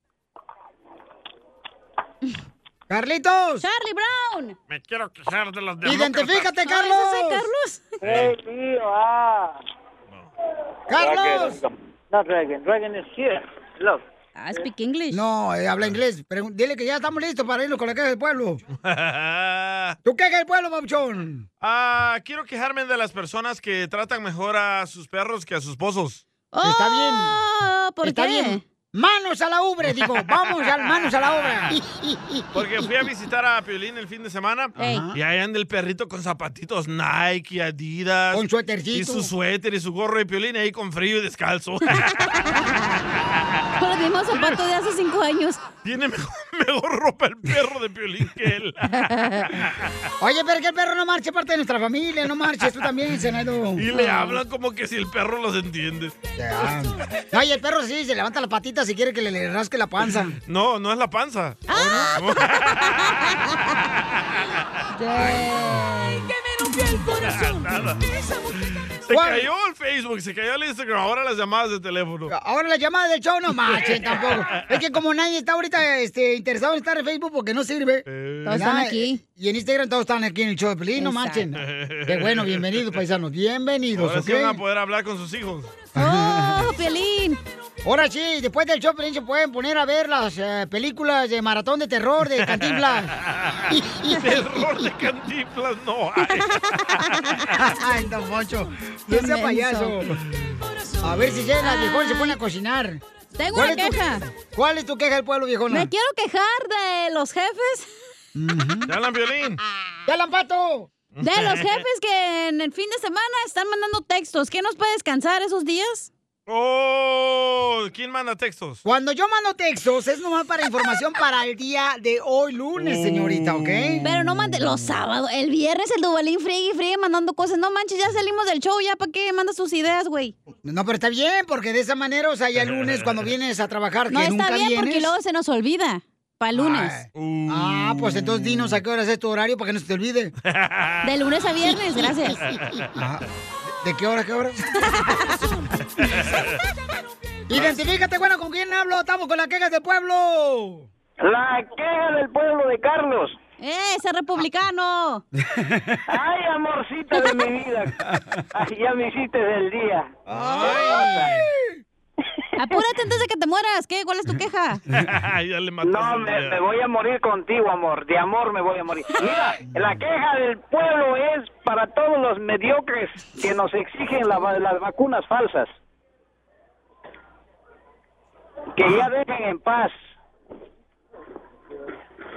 Carlitos. Charlie Brown. Me quiero quejar de las demócratas. Identifícate, Carlos. Carlos. Hey, tío, ah. Carlos. No, Dragon. Dragon is here. Look. I speak English. No, eh, habla inglés. Dile que ya estamos listos para irnos con la queja del pueblo. ¿Tu queja del pueblo, Pabuchón? Ah, quiero quejarme de las personas que tratan mejor a sus perros que a sus esposos. Está bien. Oh, ¿Por Está qué? bien. Manos a la ubre, digo. Vamos, al manos a la obra. Porque fui a visitar a Piolín el fin de semana y ahí anda el perrito con zapatitos Nike, Adidas. Con suétercito. Y su suéter y su gorro de Piolín ahí con frío y descalzo. Con los mismos zapatos de hace cinco años. Tiene mejor, mejor ropa el perro de Piolín que él. Oye, pero que el perro no marche parte de nuestra familia, no marches tú también, Senado. Y le hablan como que si el perro los entiende. Ya. Ay, el perro sí, se levanta las patitas si quiere que le, le rasque la panza. No, no es la panza. ¡Que me rompió el corazón. Nada. Se ¿Cuál? cayó el Facebook, se cayó el Instagram, ahora las llamadas de teléfono. Ahora la llamada del show no marchen tampoco. Es que como nadie está ahorita este, interesado en estar en Facebook porque no sirve. Todos están aquí. Y en Instagram todos están aquí en el show de Pelín, no marchen. Qué bueno, bienvenidos, paisanos. Bienvenidos, Ahora ¿ok? sí van a poder hablar con sus hijos. ¡Oh, Piolín! Ahora sí, después del show, se pueden poner a ver las eh, películas de maratón de terror de Cantinflas. Terror de Cantinflas no hay. Ay, don Poncho, no sea payaso. A ver si ya la viejona se pone a cocinar. Tengo ¿Cuál una es tu- queja. ¿Cuál es tu queja del pueblo, viejona? Me quiero quejar de los jefes. ¿Ya hablan violín? ¡Ya hablan pato! De los jefes que en el fin de semana están mandando textos. ¿Qué nos puede descansar esos días? Oh, ¿quién manda textos? Cuando yo mando textos es nomás para información para el día de hoy lunes, señorita, ¿ok? Pero no mande los sábados. El viernes el Dubalín friegue y friegue mandando cosas. No manches, ya salimos del show. ¿Ya para qué mandas tus ideas, güey? No, pero está bien, porque de esa manera, o sea, ya el lunes cuando vienes a trabajar, No que está nunca bien vienes. porque luego se nos olvida. Para el lunes. Ah, pues entonces dinos a qué hora es tu horario para que no se te olvide. De lunes a viernes, gracias. ¿De qué hora, a qué hora? Identifícate, bueno, ¿con quién hablo? Estamos con las quejas del pueblo. La queja del pueblo de Carlos. ¡Eh, ese republicano! Ay, amorcita de mi vida. Ay, ya me hiciste del día. Apúrate antes de que te mueras. ¿Qué? ¿Cuál es tu queja? ya le mataste No, me, voy a morir contigo, amor. De amor me voy a morir. Mira, la queja del pueblo es para todos los mediocres que nos exigen la las vacunas falsas. Que ya dejen en paz.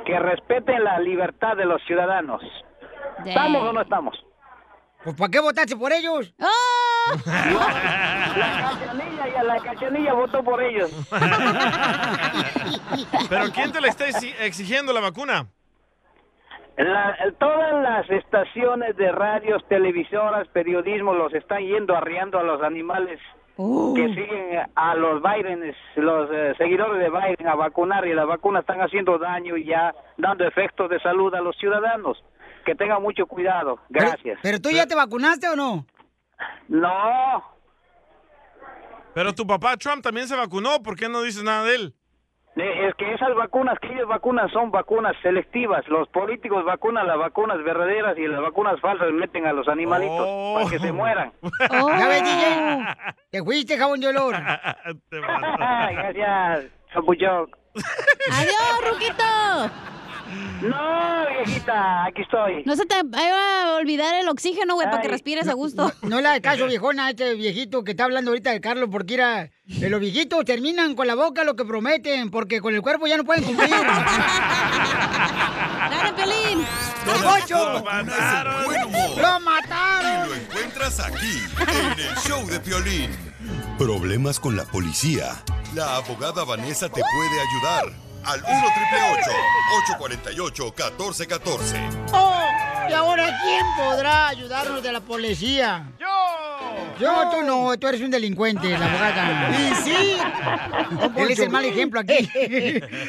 Que respeten la libertad de los ciudadanos. ¿Estamos o no estamos? Pues ¿para qué votaste por ellos? La cachanilla, ya la cachanilla votó por ellos. ¿Pero quién te le está exi- exigiendo la vacuna? La- todas las estaciones de radios, televisoras, periodismo los están yendo arriando a los animales que siguen a los Biden, los eh, seguidores de Biden a vacunar y las vacunas están haciendo daño y ya dando efectos de salud a los ciudadanos. Que tengan mucho cuidado. Gracias. ¿Pero tú ya te vacunaste o no? No. Pero tu papá Trump también se vacunó, ¿por qué no dices nada de él? Eh, Es que esas vacunas que ellos vacunan son vacunas selectivas. Los políticos vacunan las vacunas verdaderas y las vacunas falsas meten a los animalitos para que se mueran. ¿Ya ves, DJ? Te fuiste, jabón de olor. Gracias, Chapuchón. ¡Adiós, Ruquito! No, viejita, aquí estoy. No se te vaya a olvidar el oxígeno, güey, para que respires a gusto. No le hagas caso, viejona, a este viejito que está hablando ahorita de Carlos, porque era, eh, los viejitos terminan con la boca lo que prometen, porque con el cuerpo ya no pueden cumplir. ¡Dale, Pelín! ¡Don Poncho! Lo mataron. Buen humor. ¡Lo mataron! Y lo encuentras aquí, en el show de Piolín. Problemas con la policía. La abogada Vanessa te puede ayudar. Al 1 848 1414 ¡Oh! ¿Y ahora quién podrá ayudarnos de la policía? ¡Yo! Yo, tú no, tú eres un delincuente, la abogada. Y sí. Él es el mal ejemplo aquí.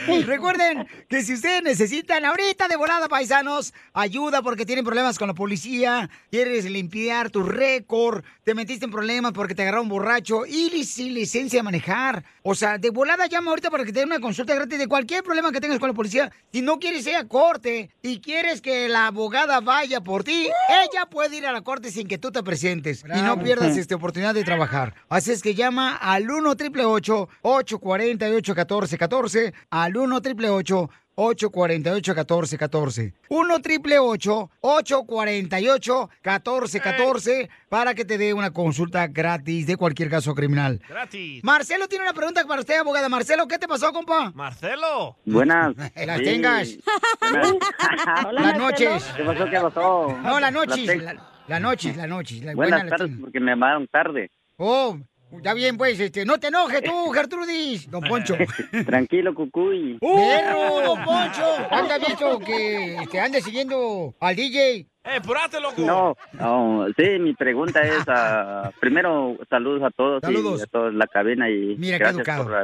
Recuerden que si ustedes necesitan ahorita de volada, paisanos, ayuda porque tienen problemas con la policía, quieres limpiar tu récord, te metiste en problemas porque te agarraron borracho y sin licencia de manejar. O sea, de volada llama ahorita para que te den una consulta gratis de cualquier problema que tengas con la policía. Si no quieres ir a corte y quieres que la abogada vaya por ti, ella puede ir a la corte sin que tú te presentes y no Bravo. pierdas esta oportunidad de trabajar. Así es que llama al 1 888 848 1414 al 1 888 848 1414 1 888 848 1414 para que te dé una consulta gratis de cualquier caso criminal. Gratis. Marcelo tiene una pregunta para usted, abogada. Marcelo, ¿qué te pasó, compa? Marcelo. Buenas. Las Sí. tengas. Buenas. Las noches. ¿Qué pasó? ¿Qué pasó? No, las noches. tengo. La, la noches, la noches. La Buenas buena tardes, porque me llamaron tarde. Oh, está bien, pues, este, no te enojes tú, Gertrudis, don Poncho. Tranquilo, cucuy. ¡Perro, don Poncho! ¿Anda visto que este, ande siguiendo al DJ? ¡Eh, purate, loco! No, no, sí, mi pregunta es, primero, saludos a todos Saludos. y a toda la cabina y Mira, qué gracias educado. por,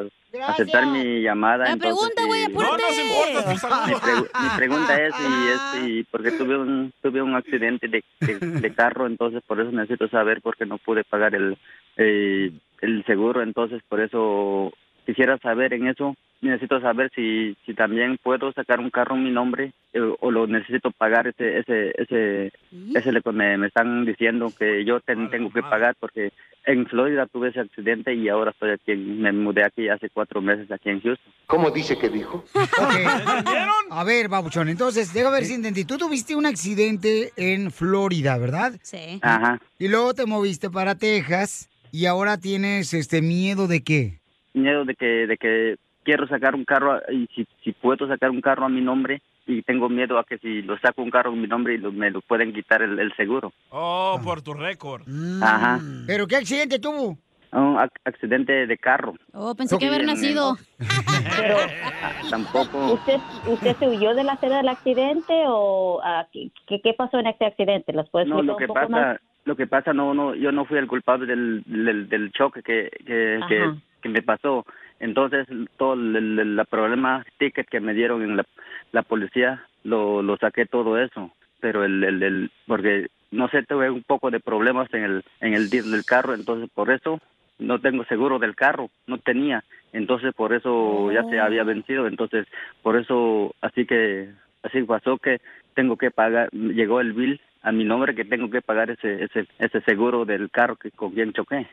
ah, aceptar mi llamada. La entonces, pregunta, güey, y- apúrate. No nos importa tu saludo. Mi, pregu- mi pregunta es, y es y porque tuve un tuve un accidente de, de, de carro, entonces por eso necesito saber porque no pude pagar el eh, el seguro, entonces por eso quisiera saber en eso, necesito saber si si también puedo sacar un carro en mi nombre eh, o lo necesito pagar ese ese ese ese que me, me están diciendo que yo ten- tengo que pagar porque en Florida tuve ese accidente y ahora estoy aquí, me mudé aquí hace cuatro meses aquí en Houston. ¿Cómo dice que dijo? A ver, babuchón, entonces, déjame ver si entendí. Tú tuviste un accidente en Florida, ¿verdad? Sí. Ajá. Y luego te moviste para Texas y ahora tienes este miedo de qué? miedo de que de que quiero sacar un carro a- y si, si puedo sacar un carro a mi nombre y tengo miedo a que si lo saco un carro a mi nombre y lo- me lo pueden quitar el, el seguro. Oh, por tu récord. Ajá. ¿Pero qué accidente tuvo? Un ac- accidente de carro. Oh, pensé que haber Sí, en- nacido. Tampoco. ¿Usted, ¿Usted se huyó de la escena del accidente o ah, ¿qué, qué- pasó en este accidente? ¿Los puedes No, lo que un poco pasa, más? Lo que pasa no no yo no fui el culpable del del, del choque que que, que me pasó. Entonces, todo el, el- el problema, ticket que me dieron en la, la policía, lo, lo saqué todo eso. Pero el, el, el- porque, no sé, tuve un poco de problemas en el, en el del carro, entonces por eso no tengo seguro del carro, no tenía. Entonces, por eso ya se había vencido. Entonces, por eso, así que, así pasó que tengo que pagar, llegó el bill a mi nombre que tengo que pagar ese, ese, ese seguro del carro que con quien choqué.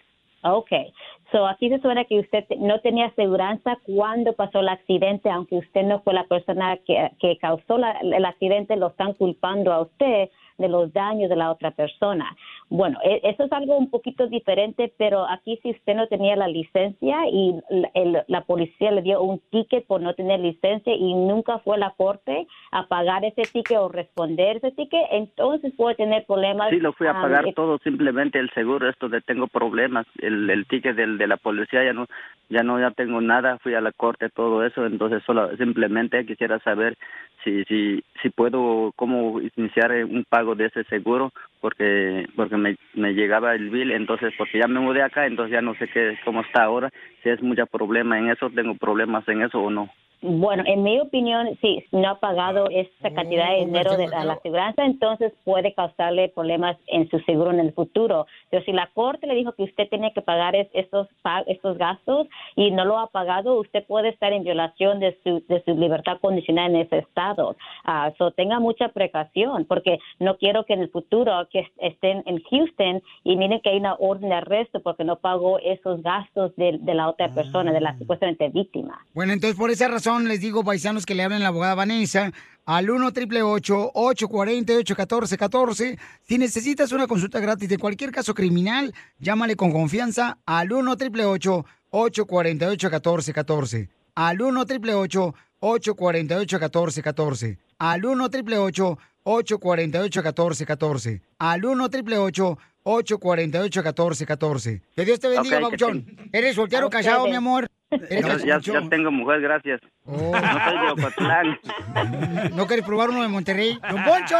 Okay, so aquí se suena que usted te- no tenía aseguranza cuando pasó el accidente, aunque usted no fue la persona que, que causó la- el accidente, lo están culpando a usted de los daños de la otra persona. Bueno, e- eso es algo un poquito diferente, pero aquí si usted no tenía la licencia y la, el- la policía le dio un ticket por no tener licencia y nunca fue a la corte a pagar ese ticket o responder ese ticket, entonces puede tener problemas. Sí, lo fui a pagar todo, simplemente el seguro, esto de tengo problemas, el, el ticket del, de la policía ya no, ya no, ya tengo nada, fui a la corte, todo eso, entonces solo, simplemente quisiera saber si, si, si puedo, cómo iniciar eh, un pago de ese seguro, porque, porque me, me llegaba el bill, entonces, porque ya me mudé acá, entonces ya no sé qué, cómo está ahora, si es mucho problema en eso, tengo problemas en eso o no. Bueno, en mi opinión, si no ha pagado esta cantidad de dinero de a la aseguranza, entonces puede causarle problemas en su seguro en el futuro. Pero si la corte le dijo que usted tenía que pagar es- estos estos gastos y no lo ha pagado, usted puede estar en violación de su de su libertad condicional en ese estado. Ah, so tenga mucha precaución, porque no quiero que en el futuro que est- estén en Houston y miren que hay una orden de arresto porque no pagó esos gastos de, de la otra persona, de la supuestamente víctima. Bueno, entonces por esa razón les digo, paisanos, que le hablen a la abogada Vanessa al 1 triple 848 1414 Si necesitas una consulta gratis de cualquier caso criminal, llámale con confianza al 1 triple 848 1414 Al 1 triple 848 1414 Al 1 triple 848 1414 Al 1 triple 848 1414 Que Dios te bendiga, Ok, que Babuchón. ¿Eres soltero o casado, ustedes. mi amor? ¿Eres Ya, ya, tengo mujer, gracias. Oh. No soy de Ocotlán. ¿No quieres probar uno de Monterrey? ¡Don Poncho!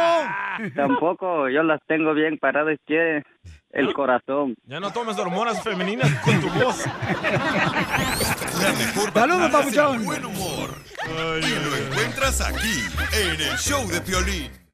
Tampoco, yo las tengo bien paradas, quiere el corazón. Ya no tomes hormonas femeninas con tu voz. Saludos, papuchón. buen humor. y lo encuentras aquí, en el show de Piolín.